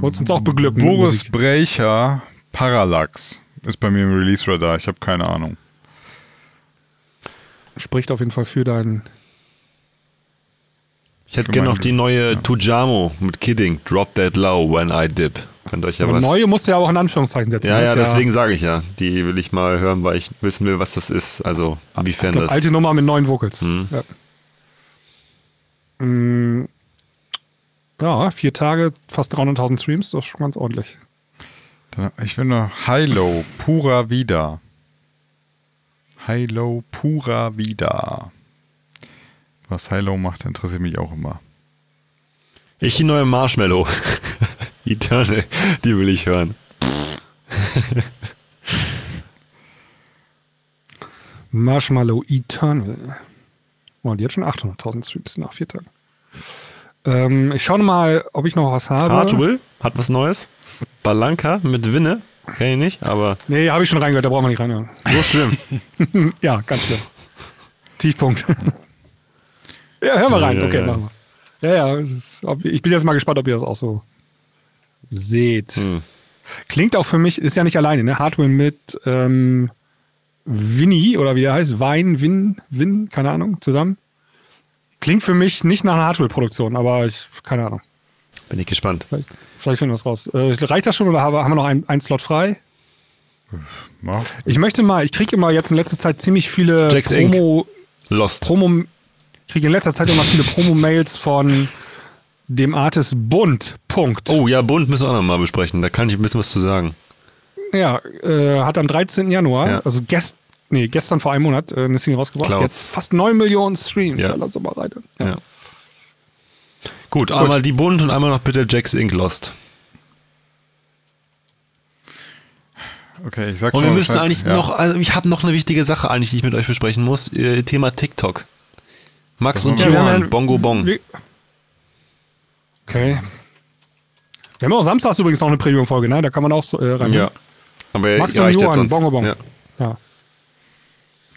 wolltest uns auch beglücken. Boris Musik. Brecher, Parallax. Ist bei mir im Release-Radar. Ich habe keine Ahnung. spricht auf jeden Fall für deinen. Ich hätte gerne noch die neue Tujamo mit Kidding. Drop that low when I dip. Könnt euch ja Aber was. neue musst du ja auch in Anführungszeichen setzen. ja, Das ja, deswegen sage ich ja. Die will ich mal hören, weil ich wissen will, was das ist. Also, Ich inwiefern glaub, das. alte Nummer mit neuen Vocals. Mhm. Ja. Mm, ja, vier Tage, fast 300.000 Streams, das ist schon ganz ordentlich. Ich will noch Hilo, Pura Vida. Hilo, Pura Vida. Was Hilo macht, interessiert mich auch immer. Ich die neue Marshmallow. Eternal. Die will ich hören. Marshmallow Eternal. Oh, die hat schon 800.000 Streams nach vier Tagen. Ähm, ich schaue mal, ob ich noch was habe. Hardwill hat was Neues. Balanka mit Winne. Kenn ich nicht, aber Nee, habe ich schon reingehört, da brauchen wir nicht reinhören. so schlimm. ja, ganz schlimm. Tiefpunkt. ja, hören wir rein. Ja, okay, ja. machen wir. Ja, ja, es ist, ob, ich bin jetzt mal gespannt, ob ihr das auch so seht. Hm. Klingt auch für mich, ist ja nicht alleine, ne? Hardware mit ähm, Winnie oder wie er heißt, Wein, Win, Win, keine Ahnung, zusammen. Klingt für mich nicht nach einer Hardware-Produktion, aber ich, keine Ahnung. Bin ich gespannt. Vielleicht, vielleicht finden wir es raus. Äh, reicht das schon oder haben wir noch einen, Slot frei? Ich möchte mal, ich kriege immer jetzt in letzter Zeit ziemlich viele Inc. Promo, Lost. Promo, ich kriege in letzter Zeit immer viele Promo-Mails von dem Artist Bund. Punkt. Oh ja, Bund müssen wir auch nochmal besprechen. Da kann ich ein bisschen was zu sagen. Ja, äh, hat am 13. Januar, Ja. also gest, nee, gestern vor einem Monat, äh, eine Single rausgebracht. Clouds. Jetzt fast 9 Millionen Streams. Ja. Da lass mal rein. Ja. Ja. Gut, einmal die Bund und einmal noch bitte Jax Inc. Lost. Okay, ich sag Und wir müssen Bescheid. eigentlich Ja. noch, also ich habe noch eine wichtige Sache eigentlich, die ich mit euch besprechen muss. Äh, Thema TikTok. Max und Ja, wir haben Johann, ja- Bongo Bong. Okay. Wir haben auch samstags übrigens noch eine Premium-Folge, ne? Da kann man auch so, äh, rein. Ja. Aber Max ihr und Johann. Bongo Bong. Ja. ja.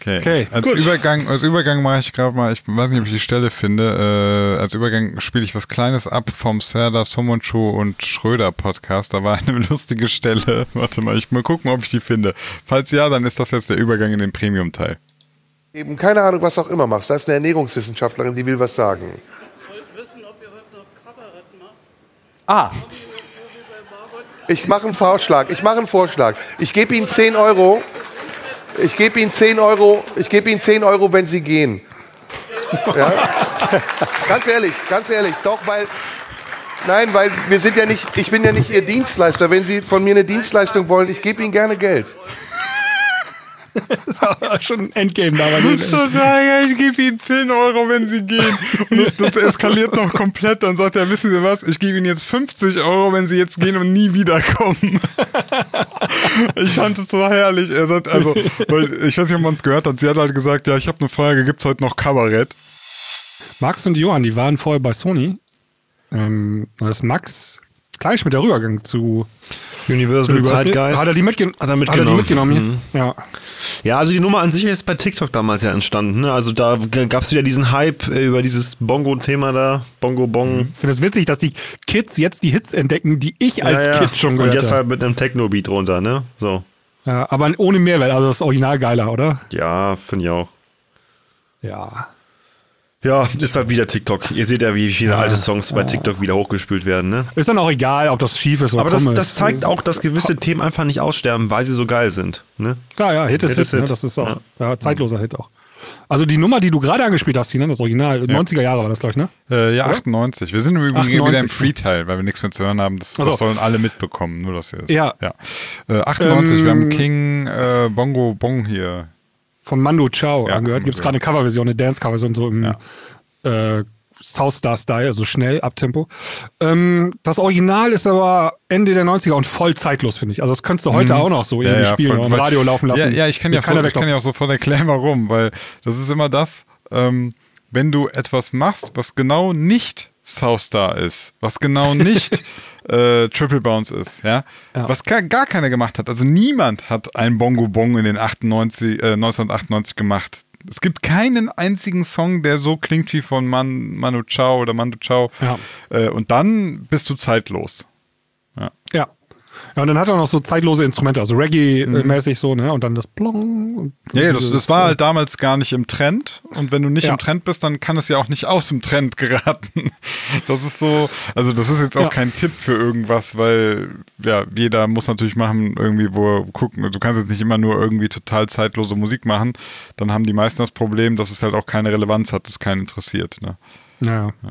Okay. Okay, als, gut. Übergang, als Übergang mache ich gerade mal, ich weiß nicht, ob ich die Stelle finde, äh, als Übergang spiele ich was Kleines ab vom Serda, Somoncho und Schröder Podcast. Da war eine lustige Stelle. Warte mal, ich mal gucken, ob ich die finde. Falls ja, dann ist das jetzt der Übergang in den Premium-Teil. eben keine Ahnung, was auch immer machst. Da ist eine Ernährungswissenschaftlerin, die will was sagen. Ah, Ich mache einen Vorschlag. Ich mache einen Vorschlag. Ich gebe Ihnen 10 Euro. Ich gebe Ihnen 10 Euro. Ich gebe Ihnen 10 Euro, wenn Sie gehen. Ja? ganz ehrlich, ganz ehrlich. Doch, weil. Nein, weil wir sind ja nicht, ich bin ja nicht Ihr Dienstleister. Wenn Sie von mir eine Dienstleistung wollen, ich gebe Ihnen gerne Geld. Das war schon ein Endgame da. Total geil, ich gebe Ihnen 10 Euro, wenn Sie gehen. Und das eskaliert noch komplett. Dann sagt er, wissen Sie was, ich gebe Ihnen jetzt 50 Euro, wenn Sie jetzt gehen und nie wiederkommen. Ich fand es so herrlich. Er sagt, also, weil, ich weiß nicht, ob man es gehört hat. Sie hat halt gesagt, ja, ich habe eine Frage, gibt es heute noch Kabarett? Max und Johann, die waren vorher bei Sony. Ähm, da ist Max gleich mit der Rübergang zu Universal Universal. Zeitgeist. Hat er die, mitgen Hat er Hat er die mitgenommen. mitgenommen? Mhm. Ja. Ja, also die Nummer an sich ist bei TikTok damals ja entstanden. Ne? Also da gab es wieder diesen Hype äh, über dieses Bongo-Thema da. Bongo Bong. Ich finde es witzig, dass die Kids jetzt die Hits entdecken, die ich als ja, ja. Kid schon Und gehört jetzt habe. halt mit einem Techno-Beat runter, ne? So. Ja, aber ohne Mehrwert, also das Original geiler, oder? Ja, finde ich auch. Ja. Ja, ist halt wieder TikTok. Ihr seht ja, wie viele alte Songs bei TikTok wieder hochgespült werden, ne? Ist dann auch egal, ob das schief ist oder Aber das, krumm das ist. zeigt auch, dass gewisse Themen einfach nicht aussterben, weil sie so geil sind. Ne? Klar, ja, Hit ist Hit Hit. ist ne? Hit. Das ist auch ja. zeitloser Hit auch. Also die Nummer, die du gerade angespielt hast, ne? das Original, 90er Jahre war das, glaube ich, ne? Äh, ja, 98. Wir sind im Übrigen 98, wieder im Free-Teil, weil wir nichts mehr zu hören haben. Das, so. das sollen alle mitbekommen, nur das hier ist. Ja. ja. Äh, 98, wir haben Ähm, King äh, Bongo Bong hier. Von Mando Chao Ja, angehört. Gibt es ja. gerade eine Coverversion, eine Dance-Coverversion, so im Ja. äh, South Star-Style, also schnell, Abtempo. Ähm, das Original ist aber Ende der 90er und voll zeitlos, finde ich. Also das könntest du heute auch noch so irgendwie spielen voll, im weil- Radio laufen lassen. Ja, ja ich kann ja, so, ich kann ja auch sofort erklären, warum, weil das ist immer das, ähm, wenn du etwas machst, was genau nicht Southstar ist, was genau nicht äh, Triple Bounce ist, ja, Ja. was gar, keiner gemacht hat. Also niemand hat ein Bongo Bong in den 98, äh, 1998 gemacht. Es gibt keinen einzigen Song, der so klingt wie von Man, Manu Chao oder Manu Chao. Ja. Äh, und dann bist du zeitlos. Ja. Und dann hat er noch so zeitlose Instrumente, also Reggae-mäßig so, ne? Und dann das Plong. Und Ja, ja, das, das war halt damals gar nicht im Trend. Und wenn du nicht Ja. im Trend bist, dann kann es ja auch nicht aus dem Trend geraten. Das ist so, also das ist jetzt auch Ja. kein Tipp für irgendwas, weil ja, jeder muss natürlich machen, irgendwie, wo er gucken. Du kannst jetzt nicht immer nur irgendwie total zeitlose Musik machen. Dann haben die meisten das Problem, dass es halt auch keine Relevanz hat, dass keinen interessiert. Ne? Ja. ja.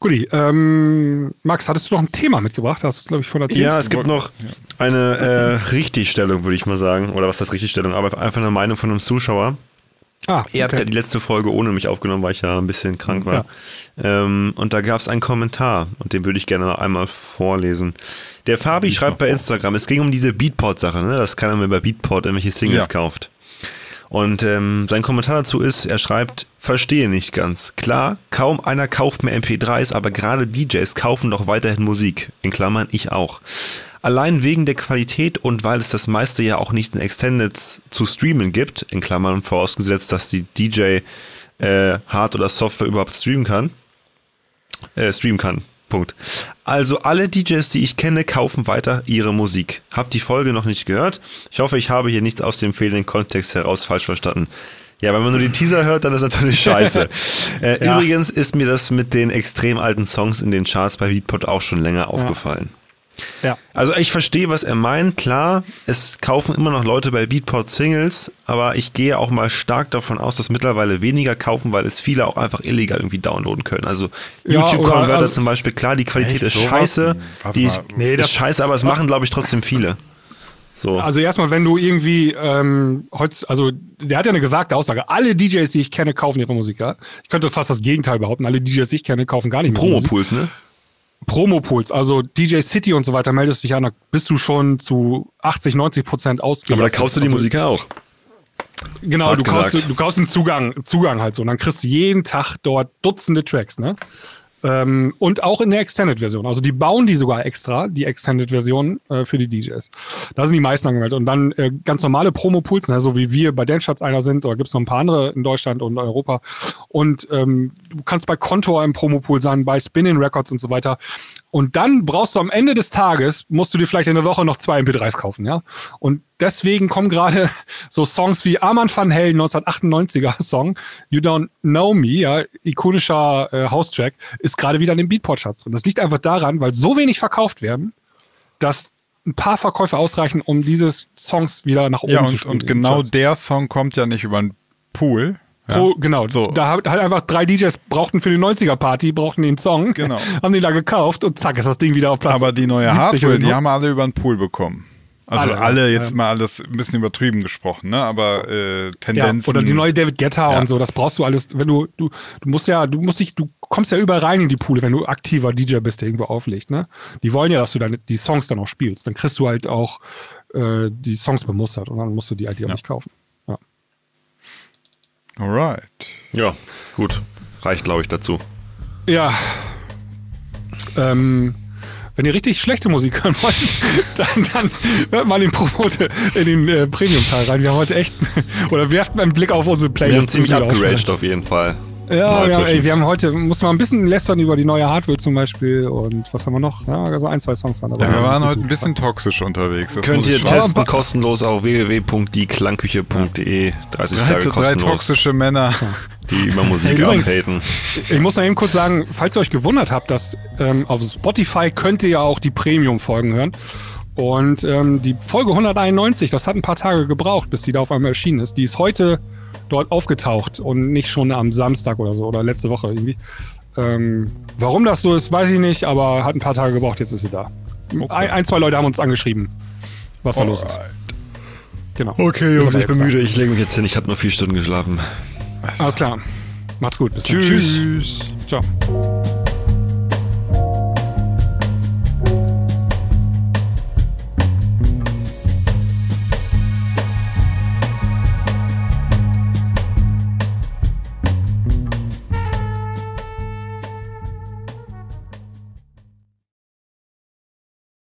Guti, ähm, Max, hattest du noch ein Thema mitgebracht? Hast du, glaube ich, von erzählt? Ja, es gibt noch eine äh, Richtigstellung, würde ich mal sagen. Oder was heißt Richtigstellung? Aber einfach eine Meinung von einem Zuschauer. Ah, Ihr habt ja okay. die letzte Folge ohne mich aufgenommen, weil ich ja ein bisschen krank war. Ähm, und da gab es einen Kommentar und den würde ich gerne noch einmal vorlesen. Der Fabi schreibt bei Instagram, es ging um diese Beatport-Sache, ne? dass keiner mehr bei Beatport irgendwelche Singles Ja. kauft. Und ähm, sein Kommentar dazu ist, er schreibt, verstehe nicht ganz. Klar, kaum einer kauft mehr MP3s, aber gerade DJs kaufen doch weiterhin Musik. In Klammern, ich auch. Allein wegen der Qualität und weil es das meiste ja auch nicht in Extendeds zu streamen gibt, in Klammern vorausgesetzt, dass die DJ äh, Hard oder Software überhaupt streamen kann, äh, streamen kann. Punkt. Also alle DJs, die ich kenne, kaufen weiter ihre Musik. Hab die Folge noch nicht gehört. Ich hoffe, ich habe hier nichts aus dem fehlenden Kontext heraus falsch verstanden. Ja, wenn man nur den Teaser hört, dann ist natürlich scheiße. äh, Ja. Übrigens ist mir das mit den extrem alten Songs in den Charts bei Beatport auch schon länger aufgefallen. Ja. Also ich verstehe, was er meint. Klar, es kaufen immer noch Leute bei Beatport Singles, aber ich gehe auch mal stark davon aus, dass mittlerweile weniger kaufen, weil es viele auch einfach illegal irgendwie downloaden können. Also Ja, YouTube-Converter also- zum Beispiel, klar, die Qualität ist scheiße. Warte Die mal. Nee, ist das- scheiße, aber es machen, glaube ich, trotzdem viele. So. Also erstmal, wenn du irgendwie ähm, heutz, also der hat ja eine gewagte Aussage. Alle DJs, die ich kenne, kaufen ihre Musik. Ja? Ich könnte fast das Gegenteil behaupten. Alle DJs, die ich kenne, kaufen gar nicht mehr. Promopools, ne? Promopools, also DJ City und so weiter, meldest dich an, da bist du schon zu 80, 90 Prozent ausgelastet. Aber da kaufst du die also, Musik auch. Genau, Hart du kaufst, du kaufst einen Zugang, Zugang halt so. Und dann kriegst du jeden Tag dort Dutzende Tracks, ne? Ähm, und auch in der Extended-Version. Also die bauen die sogar extra, die Extended-Version äh, für die DJs. Da sind die meisten angemeldet. Und dann äh, ganz normale Promo-Pools, ne, so wie wir bei Dancecharts einer sind, oder gibt's noch ein paar andere in Deutschland und Europa. Und ähm, du kannst bei Contour im Promo-Pool sein, bei Spinning Records und so weiter. Und dann brauchst du am Ende des Tages, musst du dir vielleicht in der Woche noch zwei MP3s kaufen, ja. Und deswegen kommen gerade so Songs wie Arman van Helden 1998er Song, You Don't Know Me, ja, ikonischer äh, House-Track, ist gerade wieder in den Beatport-Charts drin. Das liegt einfach daran, weil so wenig verkauft werden, dass ein paar Verkäufe ausreichen, um diese Songs wieder nach oben Ja, zu und, spielen. und den genau der Song kommt ja nicht über einen Pool. Ja. Pro, genau, So. da hat halt einfach drei DJs brauchten für die 90er-Party, brauchten den Song, Genau. haben den da gekauft und zack, ist das Ding wieder auf Platz Aber die neue 70 Hardware, die so. haben alle über einen Pool bekommen. Also Alle, alle, ja. jetzt mal alles ein bisschen übertrieben gesprochen, ne? Aber äh, Ja, Tendenzen. oder die neue David Guetta Ja. und so, das brauchst du alles, wenn du, du, du musst ja, du musst dich, du kommst ja überall rein in die Poole, wenn du aktiver DJ bist, der irgendwo auflegt, ne? Die wollen ja, dass du deine, die Songs dann auch spielst. Dann kriegst du halt auch äh, die Songs bemustert und dann musst du die halt auch nicht kaufen. Alright. Ja, gut. Reicht, glaube ich, dazu. Ja. Ähm, wenn ihr richtig schlechte Musik hören wollt, dann, dann hört mal in den Promote, in den äh, Premium-Teil rein. Wir haben heute echt, oder werft mal einen Blick auf unsere Wir haben Playlist. ziemlich abgeraged auf jeden Fall. Ja, ja ey, wir haben heute, muss mal ein bisschen lästern über die neue Hardware zum Beispiel und was haben wir noch? Ja, also ein, zwei Songs waren dabei. Ja, wir waren heute ein bisschen toxisch unterwegs. Das Könnt ihr testen kostenlos auf www.dieklangküche.de. 30 drei, Tage drei toxische Männer. die über Musik abhaten. Ich muss noch eben kurz sagen, falls ihr euch gewundert habt, dass ähm, auf Spotify könnt ihr ja auch die Premium-Folgen hören. Und ähm, die Folge 191, das hat ein paar Tage gebraucht, bis die da auf einmal erschienen ist. Die ist heute dort aufgetaucht und nicht schon am Samstag oder so oder letzte Woche irgendwie. Ähm, warum das so ist, weiß ich nicht, aber hat ein paar Tage gebraucht, jetzt ist sie da. Ein, ein, zwei Leute haben uns angeschrieben, was da los ist. Genau. Okay, Ist aber jetzt da. Ich lege mich jetzt hin. Ich habe nur vier Stunden geschlafen. Alles klar. Macht's gut. Bis dann. Tschüss. Ciao.